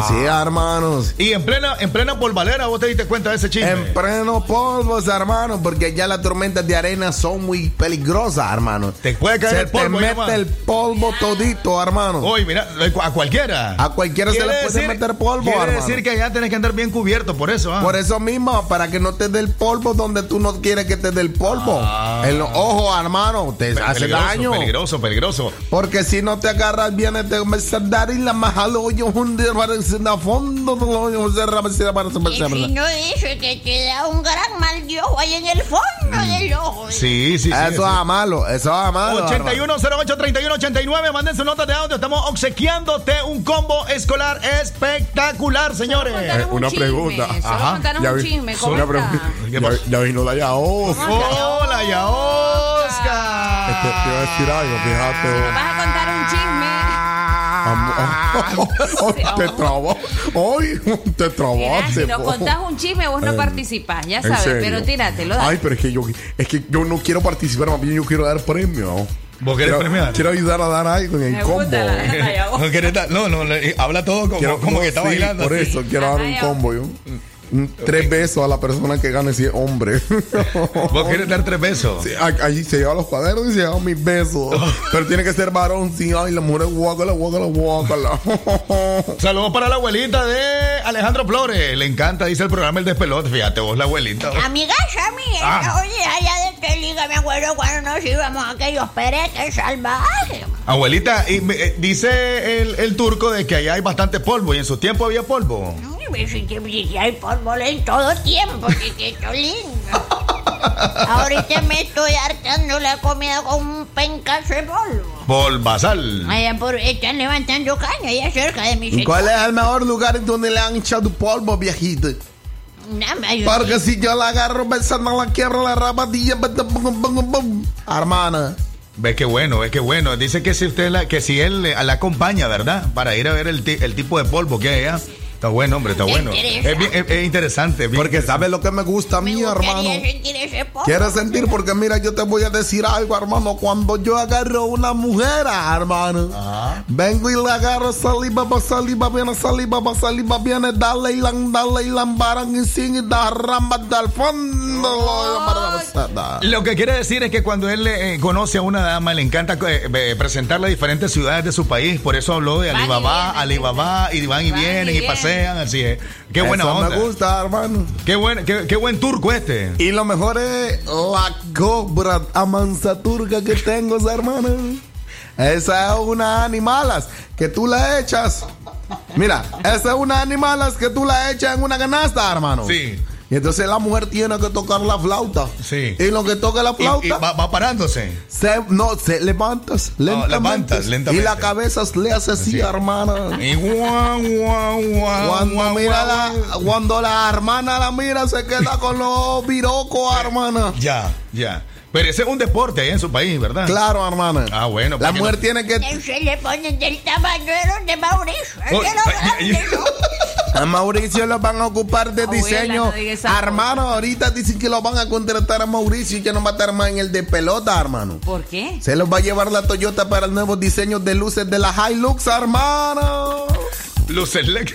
Sí, hermanos. Y en plena, en plena polvalera, vos te diste cuenta de ese chisme. En pleno polvos, hermano, porque ya las tormentas de arena son muy peligrosas, hermano. Te puede caer Se el polvo, te mete hermano. el polvo todito, hermano. Oye, mira, a cualquiera. A cualquiera se le puede decir- meter polvo, Quiere hermano. decir que ya tenés que andar bien cubierto, por eso. ¿ah? Por eso mismo, para que no te dé el polvo donde tú no quieres que te dé el polvo. Ah. En los ojos, hermano, te hace peligroso, daño. Peligroso, peligroso. Porque si no te agarras bien, te comienza a dar y la majalo hoyo hunde parece a fondo Y si no dice que te da un gran mal de ojo ahí en el fondo del ojo. Sí, sí, sí. Eso es malo, eso es malo. 8108-3189, manden su nota de audio. Estamos obsequiando-te un combo escolar espectacular, señores. un una chisme, pregunta. solo Ajá. contanos Ya un vi- chisme, solo ¿cómo una pregunta. Ya, ya vino la ya. Oh, Hola, ya, Oscar. Este, te iba a decir algo, fíjate. Nos oh. vas a contar un chisme. Am- oh, oh, te trabó. Hoy te trabaste. si nos po. contás un chisme, vos no Eh, participás, ya ¿En sabes, serio? pero tíratelo, dale. Ay, pero es que yo es que yo no quiero participar, más bien yo quiero dar premio. ¿Vos querés quiero, premiar? Quiero ayudar a dar algo en el Me combo. gusta la- la- ya vos. No, no, no, habla todo como, Quiero- como que está sí, bailando. Por así. eso quiero dar un combo yo. Tres besos a la persona que gane si es hombre. ¿Vos querés dar tres besos? Sí, allí se lleva los cuadernos y se lleva mis besos. Pero tiene que ser varón, sí. Ay, la mujer guácala, guácala, guácala. Saludos para la abuelita de Alejandro Flores. Le encanta, dice el programa El Despelote. Fíjate vos, la abuelita. Amigas, a mí, Ah. oye, allá de qué liga me acuerdo cuando nos íbamos a aquellos peretes salvajes. Abuelita, y me- eh, dice el, el turco de que allá hay bastante polvo y en su tiempo había polvo. Pues, si, si- si hay polvo en todo tiempo, que, que esto lindo. Ahorita me estoy hartando la comida con un pencazo de polvo. Polvasal. Allá por, están levantando caña allá cerca de mi ¿Y ¿Cuál es el mejor lugar donde le han echado polvo, viejito? Porque si yo la agarro besando la quiebra la rabadilla, bum, bum, bum, bum. hermana. Ve qué bueno, ve qué bueno. Dice que si usted la, que si él le- la acompaña, ¿verdad? Para ir a ver el, el tipo de polvo que hay allá. Está bueno, hombre, está bueno. Es, bien- es- es interesante. bien Porque sabe lo que me gusta a mí, hermano. Sentir ese poco. ¿Quieres sentir? Porque mira, yo te voy a decir algo, hermano. Cuando yo agarro una mujer, hermano, vengo y le agarro saliva, pa' saliva, viene saliva, pa' saliva, viene, dale y lan, dale y lambaran y sin y da ramba del fondo. Lo que quiere decir es que cuando él eh, conoce a una dama, le encanta eh, eh, presentarle a diferentes ciudades de su país. Por eso habló de Van y Alibaba, vienen. Alibaba, y van y vienen y, vienen. Así es. Qué Eso buena onda. me gusta, hermano. Qué buen, qué, qué buen turco este. Y lo mejor es la cobra amansa turca que tengo, hermano. Esa es una animalas que tú la echas. Mira, esa es una animalas que tú la echas en una canasta, hermano. Sí. Y entonces la mujer tiene que tocar la flauta. Sí. Y lo que toca la flauta. y va, va parándose. Se, no, se levantas lentamente. levantas lentamente. Y la cabeza le hace así, hermana. Y guau, guau, guau, Cuando guau, mira guau, la, cuando la hermana la mira, se queda con los birocos, hermana. Ya, ya. Pero ese es un deporte ahí en su país, ¿verdad? Claro, hermana. Ah, bueno. La mujer no- tiene que. Se le ponen del tamaño de Mauricio. Oh, A Mauricio lo van a ocupar de Abuela, diseño. no hermano, ahorita dicen que lo van a contratar a Mauricio y ya no va a estar más en el de pelota, hermano. ¿Por qué? Se los va a llevar la Toyota para el nuevo diseño de luces de la Hilux, hermano. Luces Lex.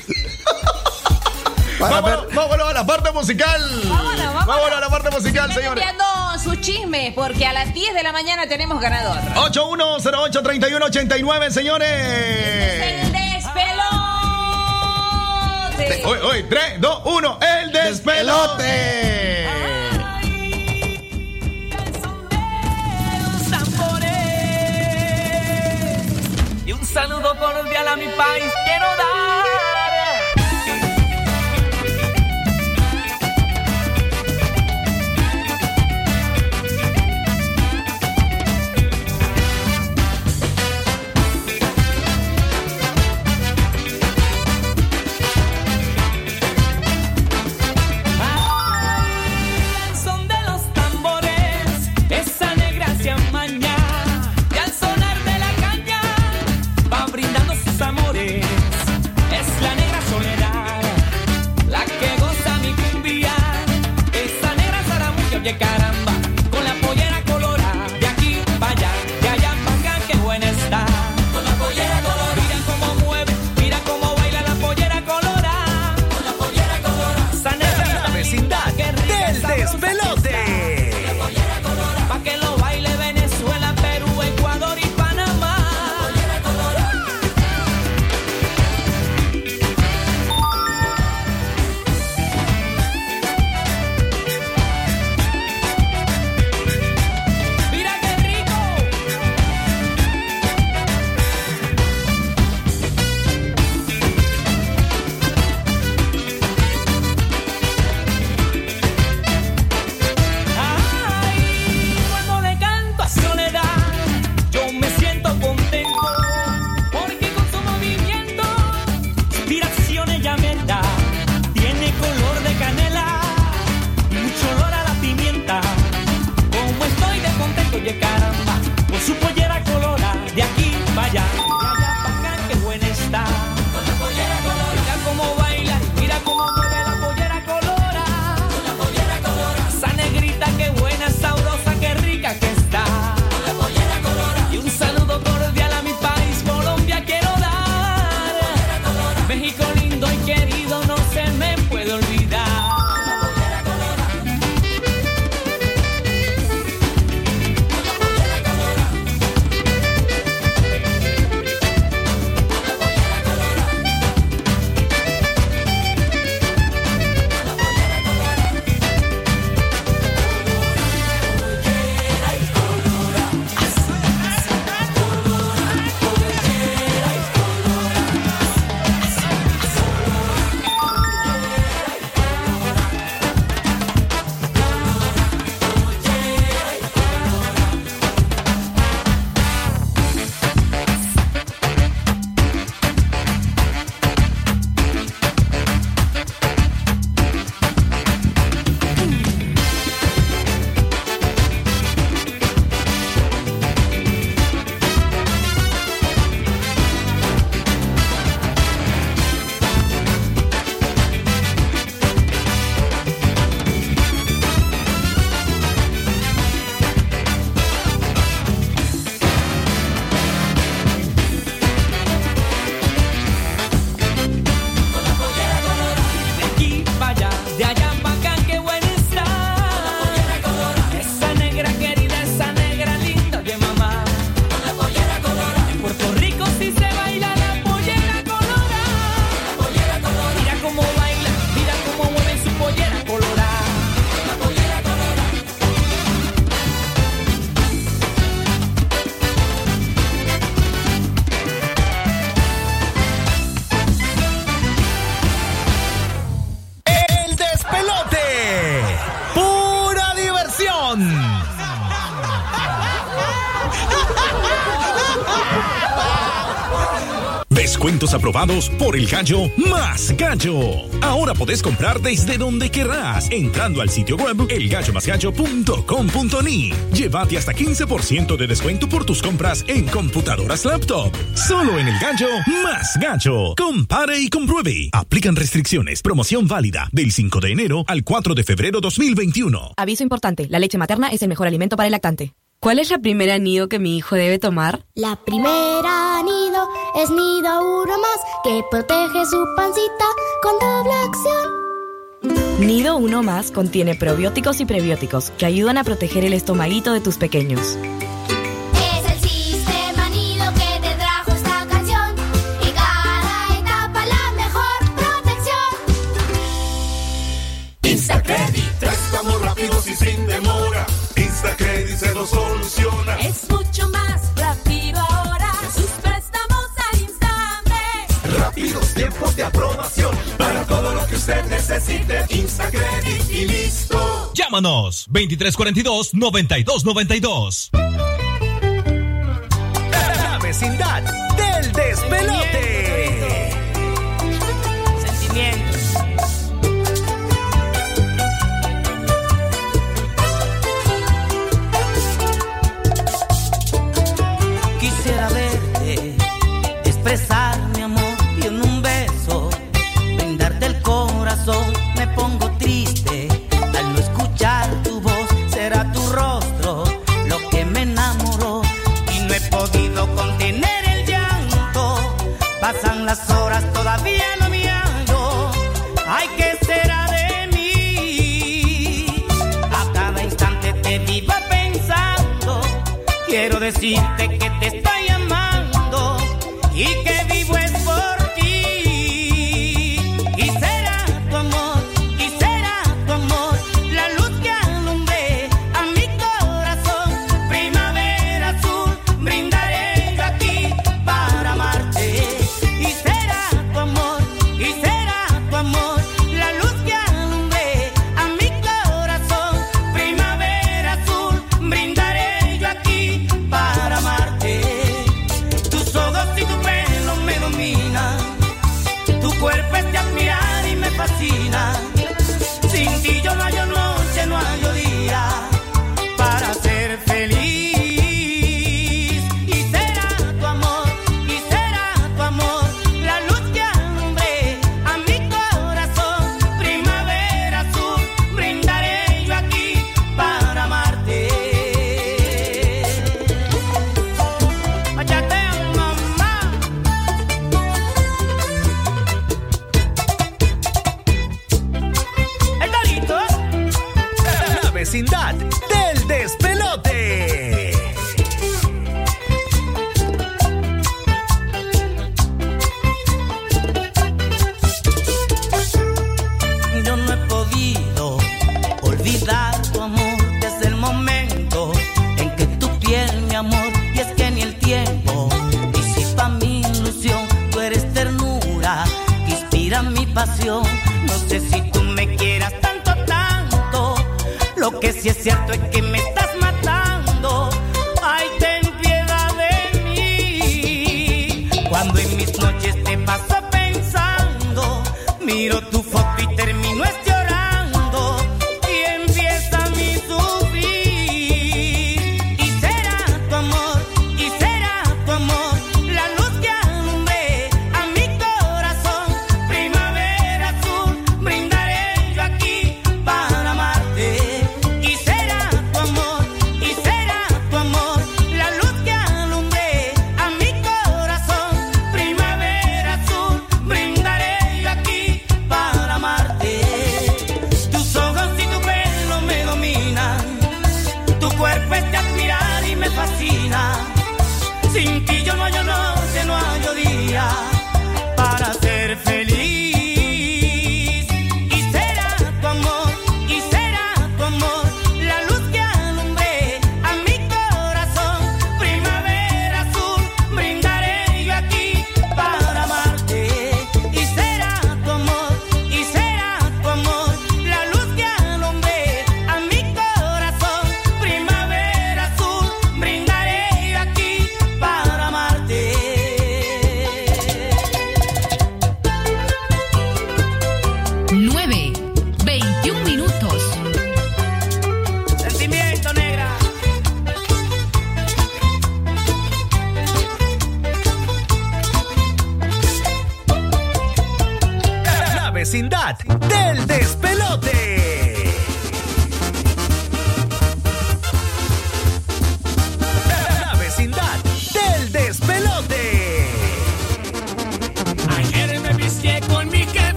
vámonos, vámonos a la parte musical. Vámonos, vámonos. a la parte musical, señores. enviando sus chismes porque a las 10 de la mañana tenemos ganador. 8108-3189, señores. El despelote. Hoy, hoy, 3, 2, 1, el despelote. Y un saludo cordial a mi país quiero dar. aprobados por el gallo más gallo. Ahora podés comprar desde donde querrás entrando al sitio web elgallomasgallo.com.ni. Llévate hasta 15% de descuento por tus compras en computadoras laptop. Solo en el gallo más gallo. Compare y compruebe. Aplican restricciones. Promoción válida del 5 de enero al 4 de febrero 2021. Aviso importante. La leche materna es el mejor alimento para el lactante. ¿Cuál es la primera nido que mi hijo debe tomar? La primera nido es nido uno más que protege su pancita con doble acción. Nido uno más contiene probióticos y prebióticos que ayudan a proteger el estomaguito de tus pequeños. y listo. Llámanos 2342 9292. La vecindad del despelote decirte que te Y yo la yo no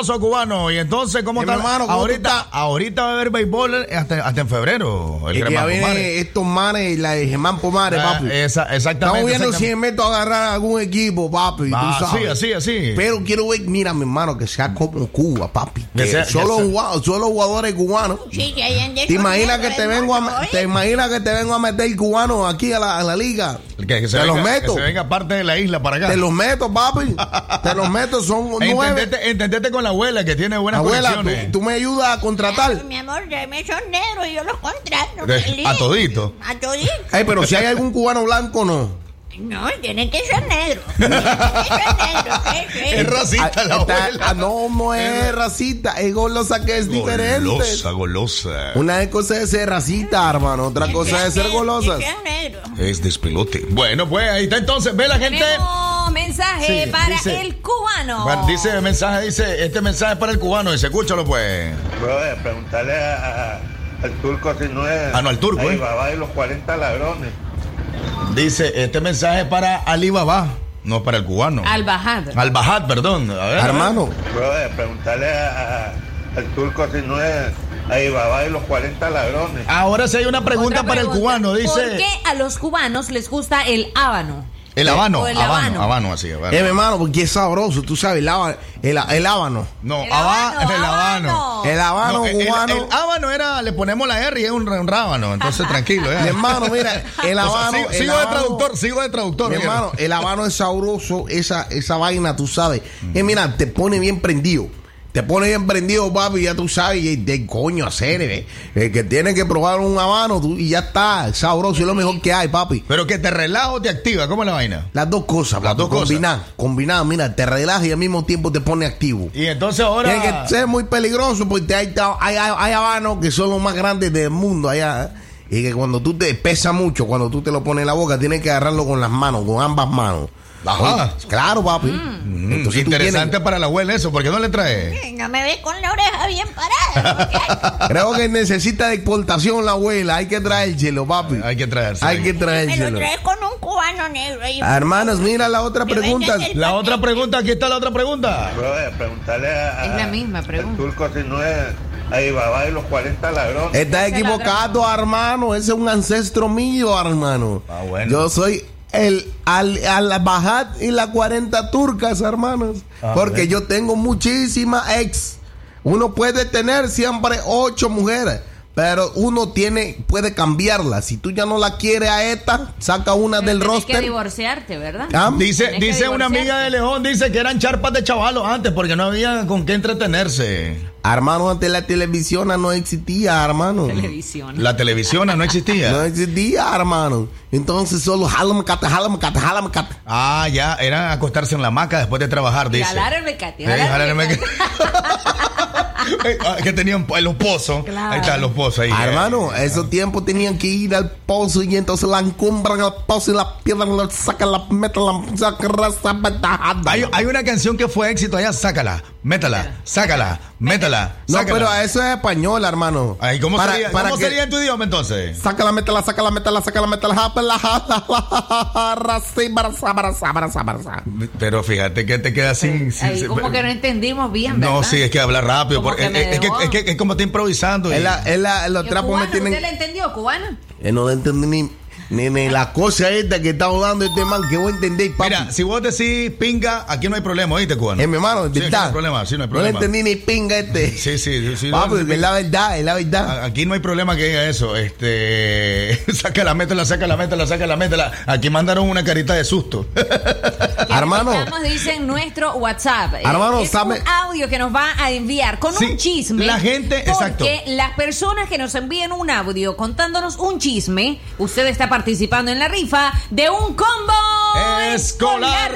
trastes. ¿Qué pasó, cubano? Y entonces, ¿cómo está? hermano, ¿cómo ahorita, ahorita va a haber béisbol hasta, hasta en febrero. El Y que ya viene estos manes, la de Germán Pomares, Ah, papi. esa- exactamente, Estamos viendo si exactamente. me meto a agarrar algún equipo, papi. Ah, tú sabes. así, así, así. Pero quiero ver, mira, mi hermano, que sea como Cuba, papi. Que Que sea- solo, que sea- jugado- solo jugadores cubanos. Sí, que ¿Te imaginas que te vengo a, te imaginas que te vengo a meter cubanos aquí a la, a la liga? Que, que se te venga, los meto. Que se venga parte de la isla para acá. Te los meto, papi. te los meto, son nueve. Entendete, entendete con la abuela que tiene buenas Abuela, conexiones. tú, tú me ayudas a contratar. Mi amor, me son negros y yo los contrato. De- a todito. A todito. Ey, pero si hay algún cubano blanco, no. No, tienen que ser negros. Tienen que ser sí. Es racista Ah, la está- abuela. ah, no, no es racista, es golosa que es diferente. Golosa, golosa. Una cosa es ser racista, hermano, otra cosa es ser golosa. Es despelote. Bueno, pues ahí está entonces. Ve la gente. Mensaje Sí, para dice- el cubano. Bueno, dice el mensaje, dice, este mensaje es para el cubano. Dice, escúchalo pues. Brother, preguntarle a- a- al turco si no es. Ah, no, al turco, Ahí ¿eh? va, y los 40 ladrones. Dice, este mensaje es para Alibaba, no para el cubano. Al bajar. Al Bajat, perdón. A ver, Hermano, Brother, preguntarle a- a- al turco si no es. Va, y los 40 ladrones. Ahora sí hay una pregunta Otra para el pregunta. cubano. Dice, ¿Por qué a los cubanos les gusta el hábano? El habano, el habano, habano. habano, así. habano. eh, mi hermano, porque es sabroso, tú sabes, el, haba- el, el habano. No, El haba- habano, el habano. habano. El habano No, el, cubano. el habano era, le ponemos la R y es un, un rábano, entonces tranquilo. ¿eh? Mi hermano, mira, el O sea, habano. sigo, el sigo de habano- traductor, sigo de traductor. Mi hermano, el habano es sabroso, esa, esa vaina, tú sabes. Y mira, te pone bien prendido. Te pone bien prendido, papi, ya tú sabes, y de coño hacer, eh, eh, que tienes que probar un habano tú, y ya está, sabroso, es lo mejor que hay, papi. Pero que te relaja o te activa, ¿cómo es la vaina? Las dos cosas, Las papi, dos cosas. combinadas, combinadas, mira, te relaja y al mismo tiempo te pone activo. Y entonces ahora. Tiene que ser muy peligroso porque hay, hay, hay, hay habanos que son los más grandes del mundo allá. ¿eh? Y que cuando tú te pesa mucho, cuando tú te lo pones en la boca, tienes que agarrarlo con las manos, con ambas manos. Ajá. Oye, claro, papi. Mm, Entonces tú interesante tienes- para la abuela eso, ¿por qué no le trae? No me ve con la oreja bien parada. Creo que necesita de exportación la abuela. Hay que traérselo, papi. Hay que traerse. Hay que Me lo traérselo. traes con un cubano negro. ahí. Hermanos, mira la otra pregunta. La otra pregunta, aquí está la otra pregunta. Preguntarle a. Es la misma pregunta. El turco si no es Alibaba y los 40 ladrones. Está equivocado, hermano. Ese es un ancestro mío, hermano. Yo soy el al, al Bajat y las 40 turcas, hermanos. Ah, porque yo tengo muchísimas ex. Uno puede tener siempre ocho mujeres. Pero uno tiene, puede cambiarla. Si tú ya no la quieres a esta, saca una del Tienes que roster. divorciarte, ¿verdad? Ah, Dice, que dice una amiga de León, dice que eran charpas de chavalos antes porque no había con qué entretenerse. Hermano, antes la televisión no existía, hermano. Televisión. La televisión no existía. No existía, hermano. Entonces solo jalamacate, jalamacate, jalamacate. Ah, ya, era acostarse en la hamaca después de trabajar, dice. Jalar el mecate. Sí, que tenían los pozos. Claro. Ahí están los pozos ahí. Ah, eh. hermano, esos tiempos tenían que ir al pozo y entonces la encumbran al pozo y la pierdan, la sacan, la meten, la sacan, la Hay, hay una canción que fue éxito allá, sácala, métala, sácala, métala. No, sácala. pero eso es español, hermano. Ay, ¿Cómo, Para- sería, para ¿cómo que- sería en tu idioma entonces? Sácala, métela, sácala, métela, sácala, barza. Pero fíjate que te queda sin... sin- Ahí como que no entendimos bien, ¿verdad? no, sí, es que habla rápido. Porque me es, que, es, que, es como está improvisando. y- Es la- es la- los ¿Y trapos me tienen... ¿Usted le entendió, cubana? Eh, no entendí ni, ni, ni la cosa esta que está dando este man, que voy a entender, papi. Mira, si vos decís pinga, aquí no hay problema, ¿oíste, cubano? Eh, mi hermano, Sí, no hay problema, sí, no hay No le problema. entendí ni pinga este. Sí, sí, sí. Papi, no, es la verdad, es la verdad. Aquí no hay problema que diga eso. Este, saca la métela, saca la métela, saca la métela. Aquí mandaron una carita de susto. Hermano. Estamos, dice en nuestro WhatsApp. Eh, Hermano, es sabe- un audio que nos va a enviar con Sí, un chisme. la gente- exacto. Porque las personas que nos envíen un audio contándonos un chisme, usted está participando en la rifa de un combo Escolar.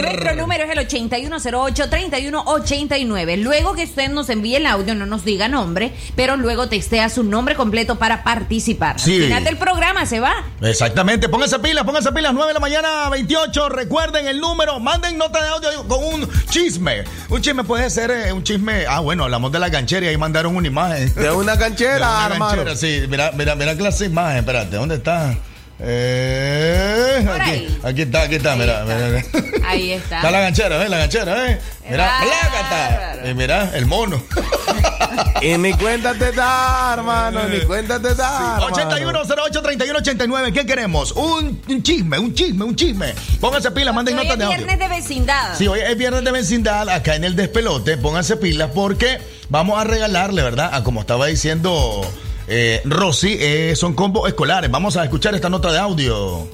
Nuestro número es el 8108-3189. Luego que usted nos envíe el audio, no nos diga nombre, pero luego textea su nombre completo para participar. Sí. Al final del programa se va. Exactamente, pónganse pilas, pónganse pilas, 9 de la mañana, 28. Recuerden el número, manden nota de audio con un chisme. Un chisme puede ser eh, un chisme. Ah, bueno, hablamos de la ganchera y ahí mandaron una imagen. De una ganchera, De una hermano. ganchera, sí, mira, mira, mira clase de imagen, espérate, ¿dónde está? Eh, Por aquí, ahí. aquí está, aquí está, mira, mira. Ahí está. Está la ganchera, ¿eh? La ganchera, ¿eh? Mira, plácata. Y mira, el mono. Y ni cuenta te da, hermano, ni cuenta te da. hermano. 8108-3189, ¿qué queremos? Un, un chisme, un chisme, un chisme. Pónganse pilas, manden notas es de audio. viernes de vecindad. Sí, hoy es viernes de vecindad acá en el despelote. Pónganse pilas porque vamos a regalarle, ¿verdad? A como estaba diciendo eh, Rosy, eh, son combos escolares. Vamos a escuchar esta nota de audio.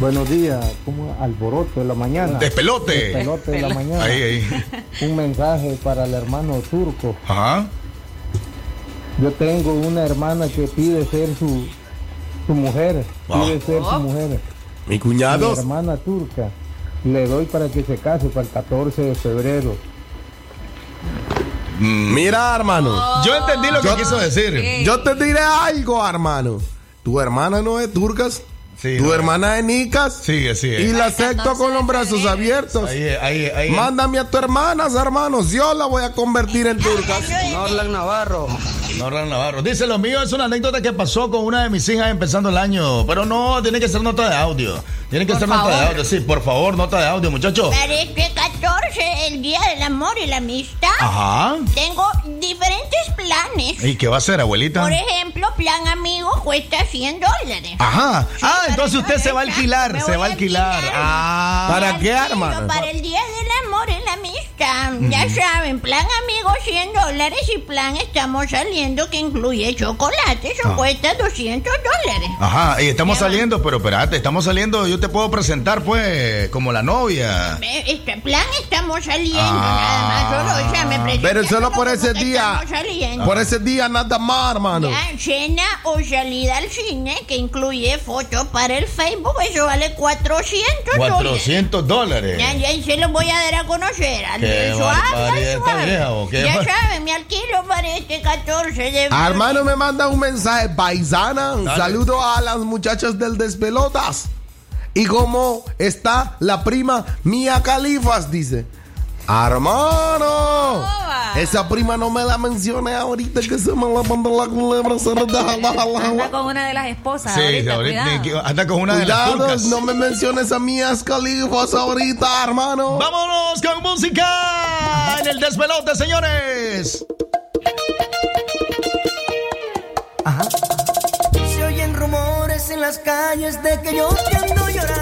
Buenos días, como alboroto de la mañana. Despelote. Despelote de la mañana. Ahí, ahí. Un mensaje para el hermano turco. Ajá. Yo tengo una hermana que pide ser su, su mujer. Wow. Pide ser Oh. su mujer. Mi cuñado. Mi hermana turca. Le doy para que se case para el 14 de febrero. Mira, hermano. Yo entendí lo que Yo- quiso decir. Yo te diré algo, hermano. Tu hermana no es turcas. Sí, tu no. hermana es nicas. Sí, así es. Y la acepto con los brazos abiertos. Ahí, ahí, ahí. Mándame a tu hermana, hermanos. Yo la voy a convertir en turcas. Norlan Navarro. Norlan Navarro. Dice, lo mío es una anécdota que pasó con una de mis hijas empezando el año. Pero no, tiene que ser nota de audio. Tiene que Por ser nota de audio. Sí, por favor, nota de audio, muchachos. Para este 14, el Día del Amor y la Amistad, Ajá. tengo diferentes planes. ¿Y qué va a hacer, abuelita? Por ejemplo, plan amigo cuesta 100 dólares. Ajá. Ah, entonces usted se va a alquilar, se va a alquilar. alquilar. Ah. ¿Para qué, hermano? Para el Día del Amor y la Amistad. Ya saben, plan amigo 100 dólares y plan estamos saliendo que incluye chocolate. Eso Ah. cuesta 200 dólares. Ajá, y estamos saliendo, pero espérate, estamos saliendo, yo te puedo presentar, pues, como la novia. Este plan estamos saliendo, Ah. nada más. Solo, o sea, me Pero solo por ese día. Por ese día nada más, hermano. Ya, cena o salida al cine que incluye fotos para el Facebook, eso vale 400 dólares. 400 dólares. Ya, ya, y se lo voy a dar a conocer. al- Qué barbaridad esta suave. vieja, ¿o qué Ya saben, me alquilo para este 14 de Ah, Hermano, me manda un mensaje paisana. Un Dale. saludo a las muchachas del Despelotas. ¿Y cómo está la prima Mía Califas? Dice. Hermano, Esa prima no me la mencione ahorita que se me la mandó la culebra. Se la deja, la, la, la, Anda con una de las esposas. Sí, ahorita, ahorita, anda con una de las turcas. no me menciones a mías califas ahorita, hermano. Vámonos con música en el despelote, señores. Se oyen rumores en las calles de que yo te ando llorando.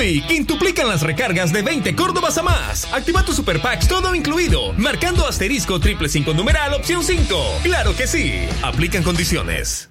Quintuplican las recargas de 20 Córdobas a más. Activa tu Super Packs todo incluido, marcando asterisco triple 5 numeral opción 5. Claro que sí. Aplican condiciones.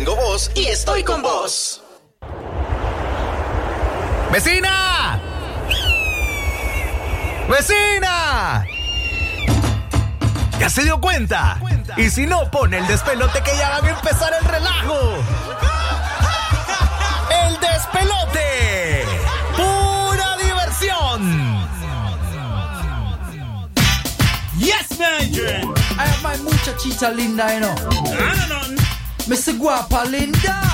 tengo voz y estoy con vos. ¡Vecina! ¡Vecina! ¿Ya se dio cuenta? Y si no, pone el despelote que ya va a empezar el relajo. ¡El despelote! ¡Pura diversión! Yes, man! Yeah. I have my muchachita linda, eh, you know. Mr. Guapa Linda.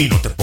y no te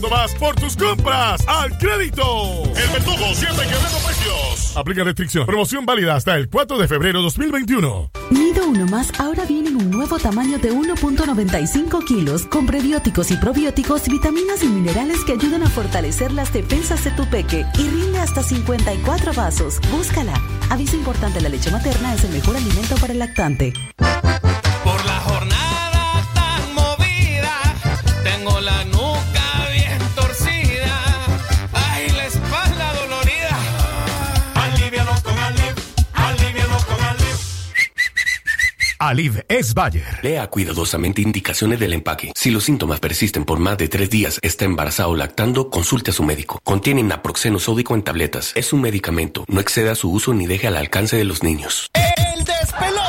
córdobas por tus compras al crédito. El verdugo siempre quebrando precios. Aplica restricción. Promoción válida hasta el 4 de febrero 2021. Nido Uno Más ahora viene en un nuevo tamaño de 1.95 kilos con prebióticos y probióticos, vitaminas y minerales que ayudan a fortalecer las defensas de tu peque y rinde hasta 54 vasos. Búscala. Aviso importante, la leche materna es el mejor alimento para el lactante. Aliv es Bayer. Lea cuidadosamente indicaciones del empaque. Si los síntomas persisten por más de tres días, está embarazado o lactando, consulte a su médico. Contiene naproxeno sódico en tabletas. Es un medicamento. No exceda su uso ni deje al alcance de los niños. El despelote.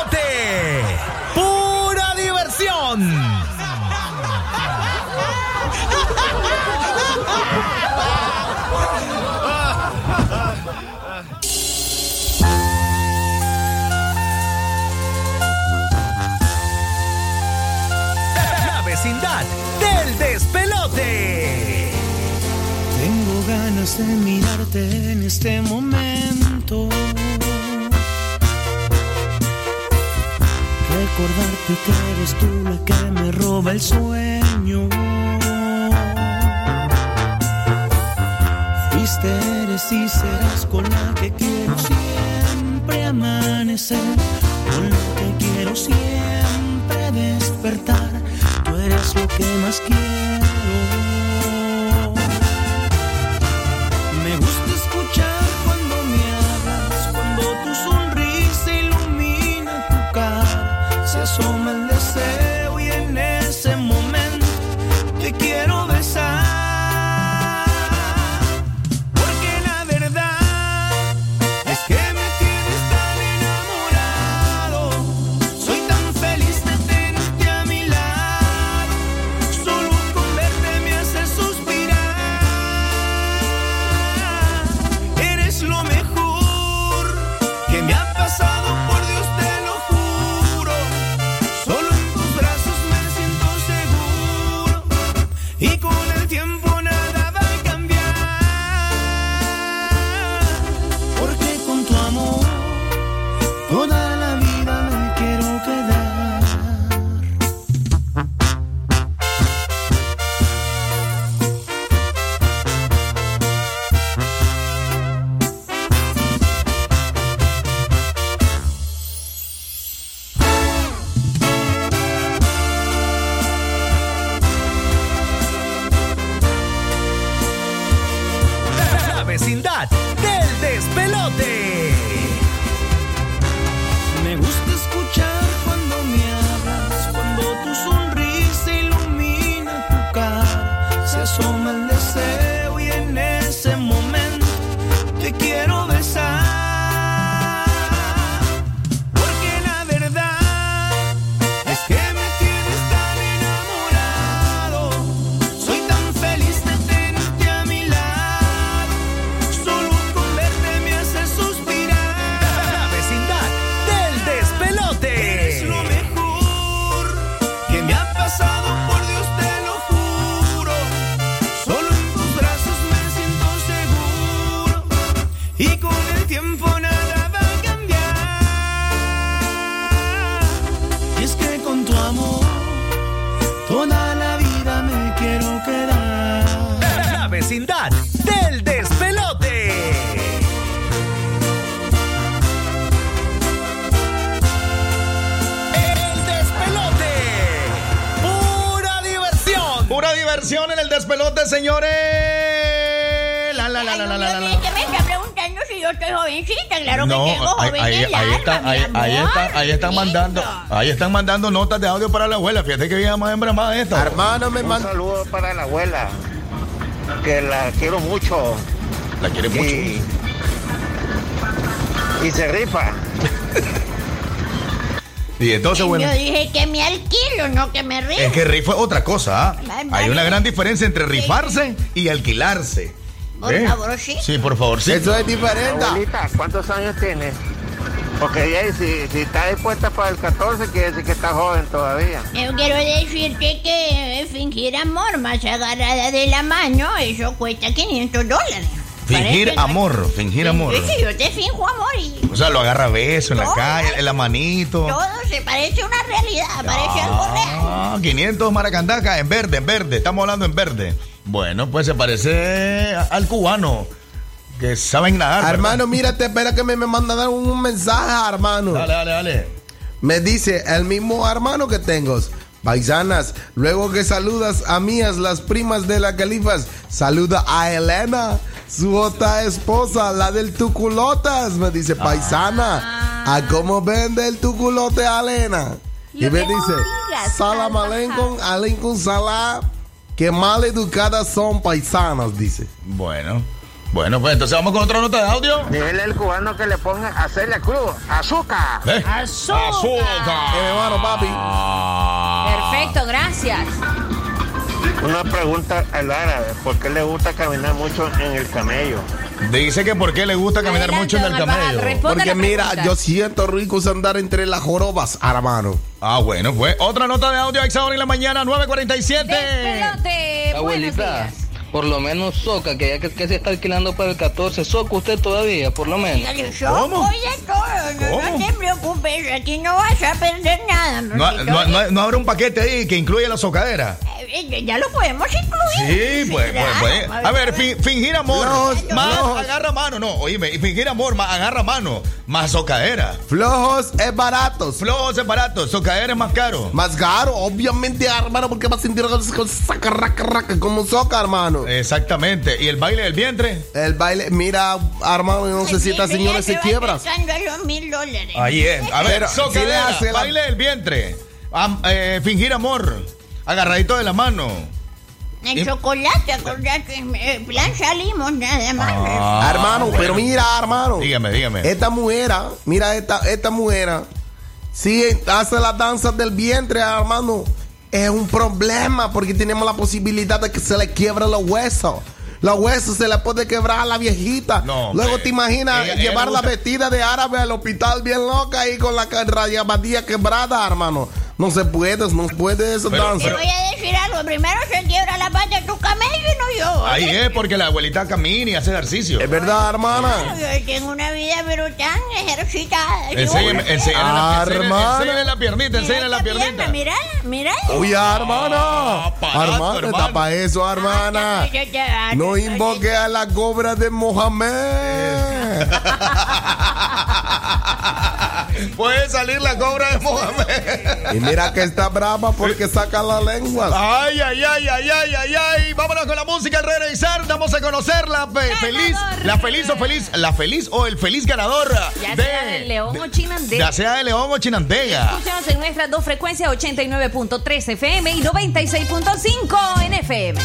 Ganas de mirarte en este momento. Recordarte que eres tú la que me roba el sueño. Fuiste, eres y serás con la que quiero siempre amanecer. Con la que quiero siempre despertar. Tú eres lo que más quiero. Toda están, ahí, están, ahí están mandando, ahí están mandando notas de audio para la abuela. Fíjate que había más hembra más esta. Hermano, me Un saludo para la abuela, que la quiero mucho. La quiere mucho. Y, y se rifa. Y entonces, bueno, Yo dije que me alquilo, no que me río. es que rifa es otra cosa. ¿ah? Ay, Hay una gran diferencia entre rifarse y alquilarse. Por ¿Eh? favor, sí. Sí, por favor, sí. Eso es diferente. Abuelita, ¿cuántos años tienes? Porque ella, si, si está dispuesta para el 14, quiere decir que está joven todavía. Yo quiero decirte que fingir amor más agarrada de la mano, eso cuesta 500 dólares. Fingir Parece- amor, fingir amor. Sí, yo te finjo amor y O sea, lo agarra a beso en la calle, en la manito. todo se parece una realidad, parece algo real. Ah, 500 maracandacas en verde, en verde. Estamos hablando en verde. Bueno, pues se parece a- al cubano que saben nadar. Hermano, mírate, espera que me, me mandan un, un mensaje, hermano. Dale, dale, dale. Me dice el mismo hermano que tengo. Paisanas, luego que saludas a mías, las primas de la Califas, saluda a Elena, su otra esposa, la del Tuculotas. Me dice, paisana, ¿a cómo vende el Tuculote a Elena? Y me dice, salam aleikum, aleikum salam, que mal educadas son paisanas, dice. Bueno, bueno, pues entonces vamos con otra nota de audio. Dile al cubano que le ponga a hacerle cruz, azúcar. ¿Eh? Azúcar. Azúcar. Eh, hermano, papi. Perfecto, gracias. Una pregunta al árabe, ¿por qué le gusta caminar mucho en el camello? Dice que por qué le gusta caminar Adelante, mucho en el camello. Porque la mira, pregunta. yo siento rico andar entre las jorobas, hermano. Ah, bueno, pues otra nota de audio a esa hora en la mañana, 9.47. Despelote, buenos Abuelita, días. Por lo menos soca, que ya que, que se está alquilando para el 14, soca usted todavía, por lo menos. Yo voy todo, no, no te preocupes, aquí no vas a perder nada. No, no, no, no habrá un paquete ahí que incluya la socadera. Eh, ya lo podemos incluir. Sí, pues, pues, pues. A ver, fi- fingir amor. Flojos, más flojos. agarra mano. No, oíme, fingir amor, más agarra mano. Más socadera. Flojos es baratos. Flojos es barato, socadera es más caro. Más caro, obviamente, hermano, porque va a sentir con saca, raca, raca, como soca, hermano. Exactamente. ¿Y el baile del vientre? El baile, mira, hermano, yo no sé si esta señora se quiebra. Mil dólares. Ahí es. A ver, socadera, si le hace la- baile del vientre. Am- eh, fingir amor. Agarradito de la mano. El chocolate, acordate, en plan salimos nada más. Ah, hermano, bueno. pero mira, hermano. Dígame, dígame. Esta mujer, ah, mira, esta, esta mujer, ah, si hace la danza del vientre, hermano, es un problema porque tenemos la posibilidad de que se le quiebre los huesos. Los huesos se le puede quebrar a la viejita. No, Luego te imaginas Ella- ella gusta- vestida de árabe al hospital bien loca y con la rayabadilla quebrada, hermano. No se puede, no se puede esa Pero- danza. Te voy a decir algo, primero se quiebra la pata de tu camello y no yo. Ahí es porque la abuelita camina y hace ejercicio. Es verdad, hermana. Yo tengo una vida pero tan ejercitada. Enséñame, enséñale la, Hermana. la piernita, enséñale la piernita. Mira, mira. Oye, hermana. hermana, para eso, hermana. No invoque a la cobra de Mohamed. Puede salir la cobra de Mohamed. Mira que está brava porque saca la lengua. Ay, ay, ay, ay, ay, ay, ay. Vámonos con la música al regresar. Vamos a conocer la fe- feliz, la feliz o feliz, la feliz o el feliz ganador Ya sea de de, León o Chinandega. ya sea de León o Chinandega. Escúchanos en nuestras dos frecuencias 89.3 FM y 96.5 en FM.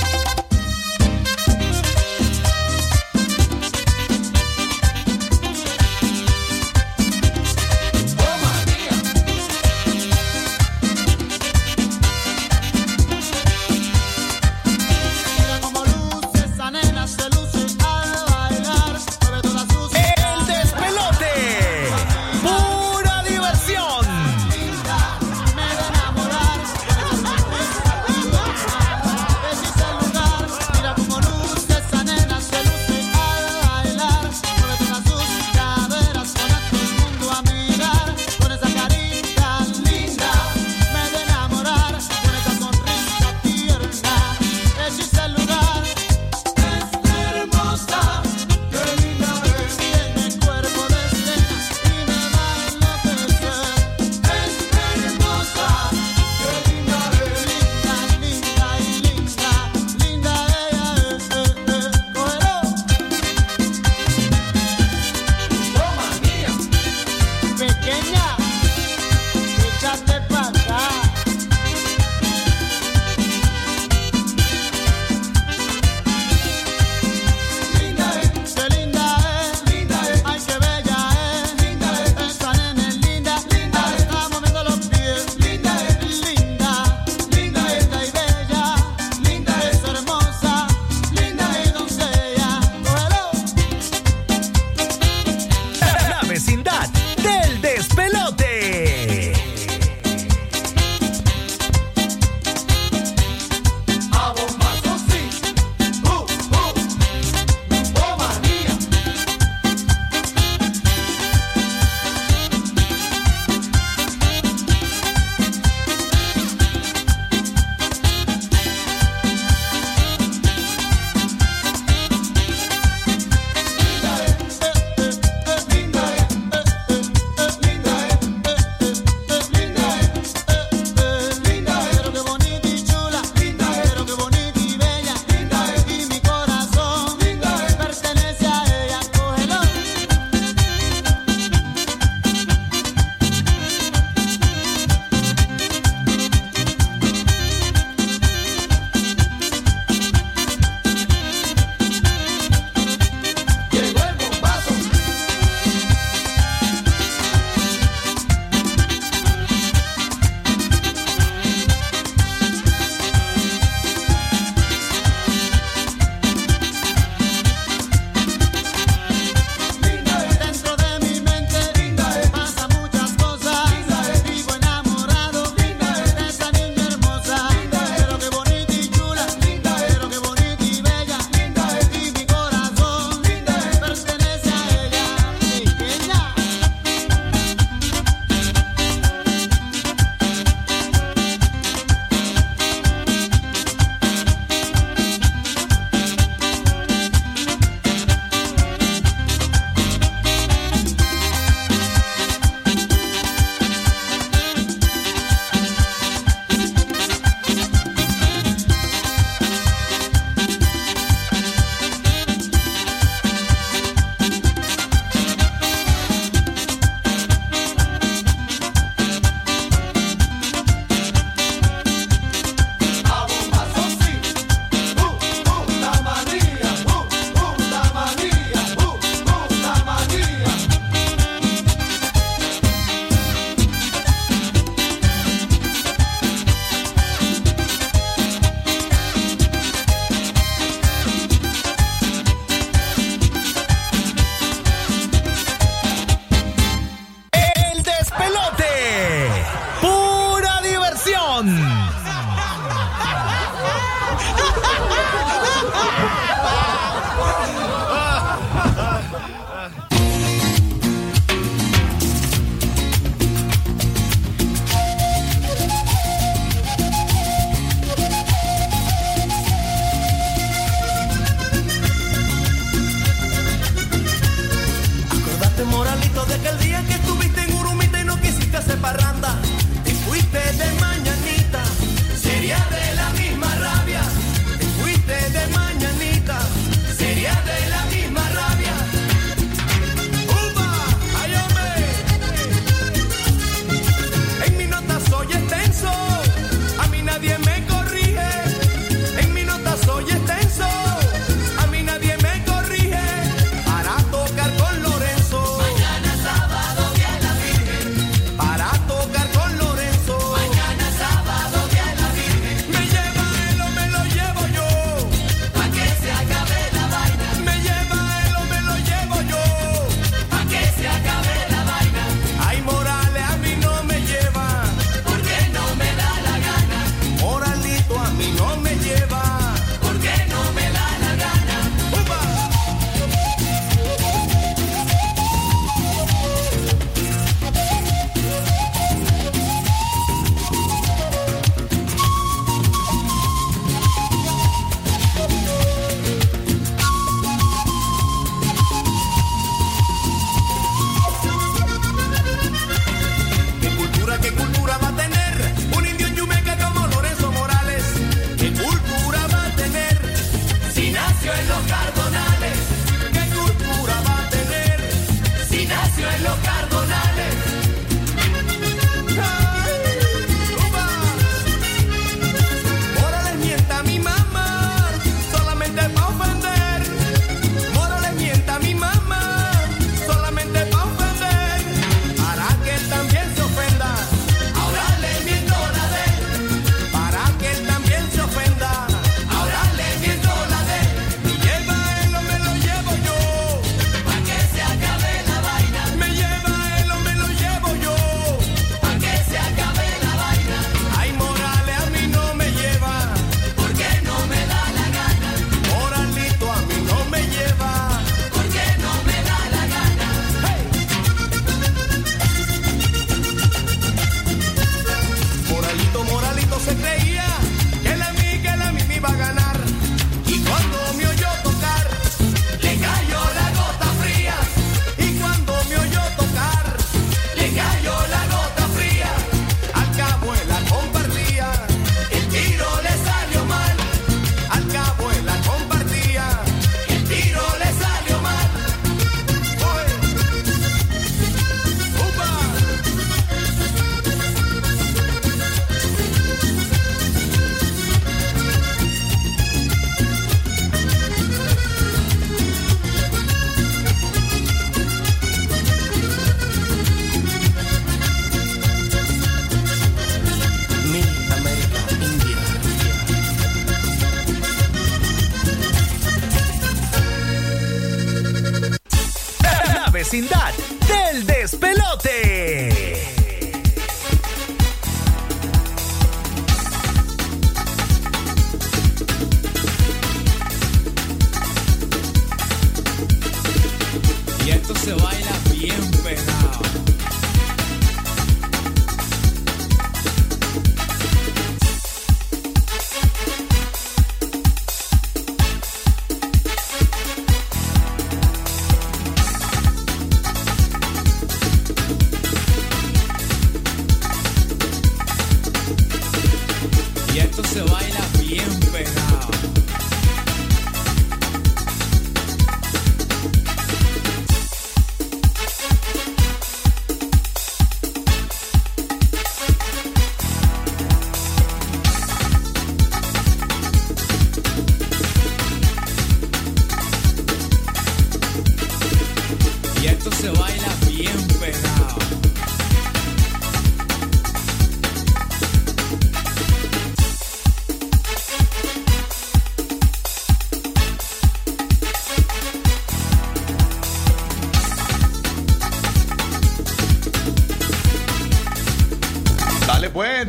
vecindad.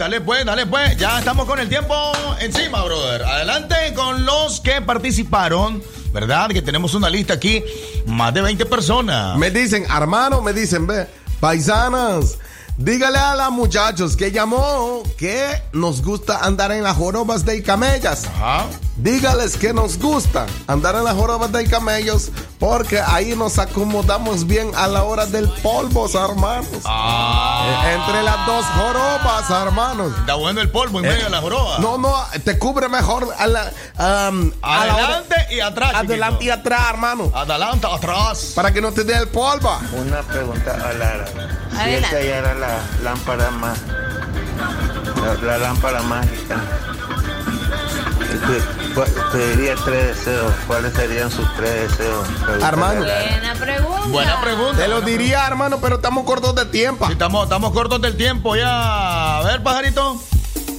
Dale pues, dale pues. Ya estamos con el tiempo encima, brother. Adelante con los que participaron, ¿verdad? Que tenemos una lista aquí, más de 20 personas. Me dicen, hermano, me dicen, ve, paisanas, dígale a los muchachos que llamó que nos gusta andar en las jorobas de camellas. Dígales que nos gusta andar en las jorobas de camellos porque ahí nos acomodamos bien a la hora del polvo, hermanos. Eh, Entre las dos jorobas, hermanos. Está bueno el polvo en medio de la joroba. No, no, te cubre mejor a la, am, a la hora- Adelante y atrás. Adelante y atrás, hermano. Adelante, atrás. Para que no te dé el polvo. Una pregunta a Lara. Si Adelante. esta ya era la lámpara más. La, la lámpara mágica. Pediría tres deseos. ¿Cuáles serían sus tres deseos? Hermano. Buena pregunta. Buena pregunta. Te lo diría, hermano, pero estamos cortos de tiempo. Sí, estamos, estamos cortos del tiempo ya. A ver, pajarito.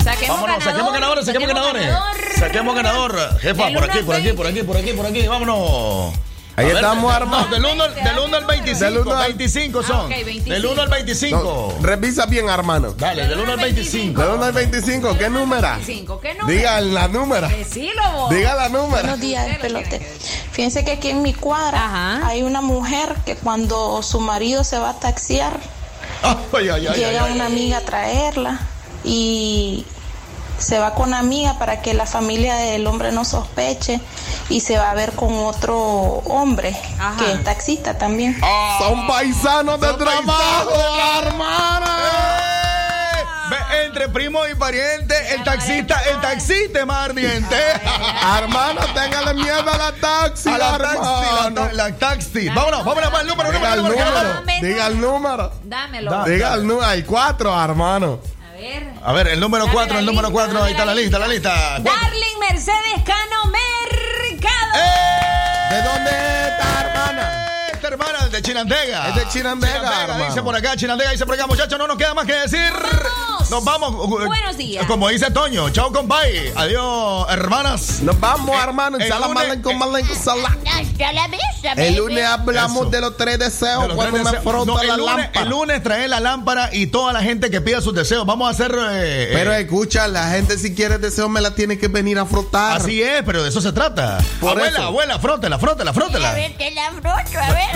Saquemos Vámonos, saquemos ganadores, saquemos ganadores. ganador. Saquemos ganador. Jefa, por aquí, por aquí, por aquí, por aquí, por aquí. Vámonos. Ahí ver, estamos, hermano. no, del 1 al, del uno al 25. Del uno al- 25 son. Ah, ok, 25. Del 1 al 25. No, revisa bien, hermano. Dale, del 1 al 25. Del 1 al 25, ¿qué número? Cinco, ¿qué número? Diga la número. Decilo vos. Diga la número. Buenos días, pelote. Fíjense que aquí en mi cuadra hay una mujer que cuando su marido se va a taxiar, Ay, ay, ay, llega ay, ay. una amiga a traerla y se va con amiga para que la familia del hombre no sospeche y se va a ver con otro hombre que es taxista también. Son paisanos de trabajo, hermana. Ve, entre primo y pariente, el taxista, el taxista es más ardiente. Hermano, téngale miedo a la taxi, A la taxi, la, ta- la taxi. Vámonos, vámonos para el número, Diga el número, número, número. número. Diga el número. Dámelo. Diga el número. Hay cuatro, hermano. A ver. A ver, el número Dame 4, la el número lista, 4, dame ahí está la la lista, la lista. Darling Mercedes Cano Mercado. ¡Eh! ¿De dónde está, hermana? Hermana de Chinandega. Es de Chinandega, hermano. dice por acá, Chinandega dice por acá, muchachos, no nos queda más que decir. Vamos. Nos vamos. Buenos días. Como dice Toño, chao compay. Adiós, hermanas. Nos vamos, hermano. el Salam lunes- aleikum, aleikum salam. Hasta la vista, El lunes hablamos Eso. de los tres deseos De los cuando tres me deseos. frota No, el la lunes, lámpara. El lunes trae la lámpara y toda la gente que pida sus deseos. Vamos a hacer. eh, Pero eh, escucha, la gente si quiere deseo me la tiene que venir a frotar. así es, pero de eso se trata. Por abuela, eso. abuela, frótela, frótela, A frótela. ver, te la froto, a ver